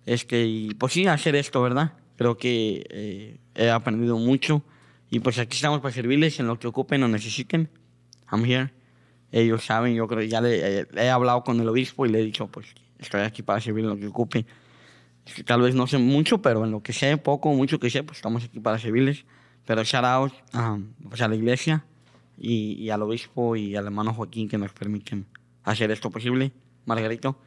Este, y pues sí, hacer esto, ¿verdad? Creo que eh, he aprendido mucho. Y pues aquí estamos para servirles en lo que ocupen o necesiten. I'm here. Ellos saben, yo creo ya le, eh, he hablado con el obispo y le he dicho, pues estoy aquí para servir en lo que ocupe. Tal vez no sé mucho, pero en lo que sé, poco mucho que sé, pues estamos aquí para servirles. Pero shout out um, pues a la iglesia y, y al obispo y al hermano Joaquín que nos permiten hacer esto posible. Margarito,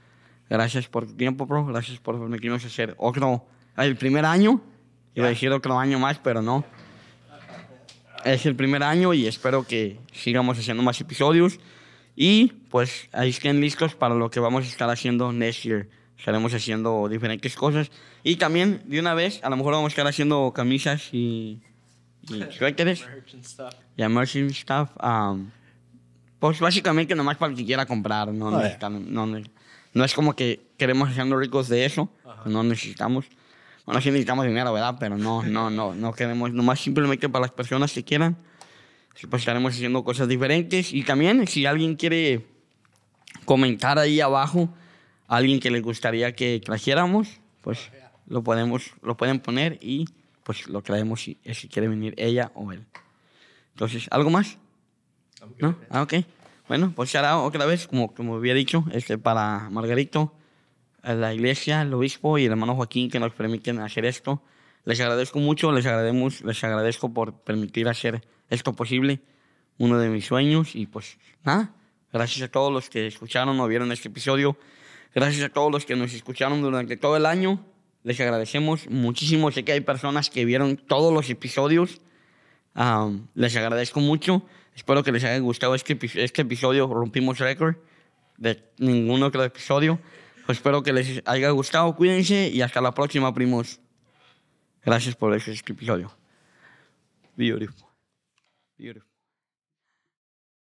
gracias por tu tiempo, bro. Gracias por permitirnos hacer otro, el primer año. Iba a decir otro año más, pero no. Es el primer año y espero que sigamos haciendo más episodios. Y pues ahí estén listos para lo que vamos a estar haciendo next year. Estaremos haciendo diferentes cosas. Y también, de una vez, a lo mejor vamos a estar haciendo camisas y, y suéteres Merch and stuff. y merching stuff. um, pues básicamente nomás para el que quiera comprar. No, Oh, necesitan- no, no es como que queremos hacernos ricos de eso. No necesitamos. Bueno, sí necesitamos dinero, ¿verdad? Pero no, no, no, no queremos. Nomás simplemente para las personas que quieran. Pues estaremos haciendo cosas diferentes. Y también, si alguien quiere comentar ahí abajo, alguien que le gustaría que trajéramos, pues lo podemos, lo pueden poner y pues lo traemos si, si quiere venir ella o él. Entonces, ¿algo más? ¿No? Ah, ok. Bueno, pues será otra vez, como, como había dicho, este, para Margarito, la iglesia, el obispo y el hermano Joaquín que nos permiten hacer esto. Les agradezco mucho, les agradecemos, les agradezco por permitir hacer esto posible, uno de mis sueños. Y pues nada, gracias a todos los que escucharon o vieron este episodio. Gracias a todos los que nos escucharon durante todo el año. Les agradecemos muchísimo. Sé que hay personas que vieron todos los episodios. Um, les agradezco mucho. Espero que les haya gustado este, este episodio. Rompimos récord de ningún otro episodio. Espero que les haya gustado. Cuídense y hasta la próxima, primos. Gracias por este episodio. Beautiful. Beautiful.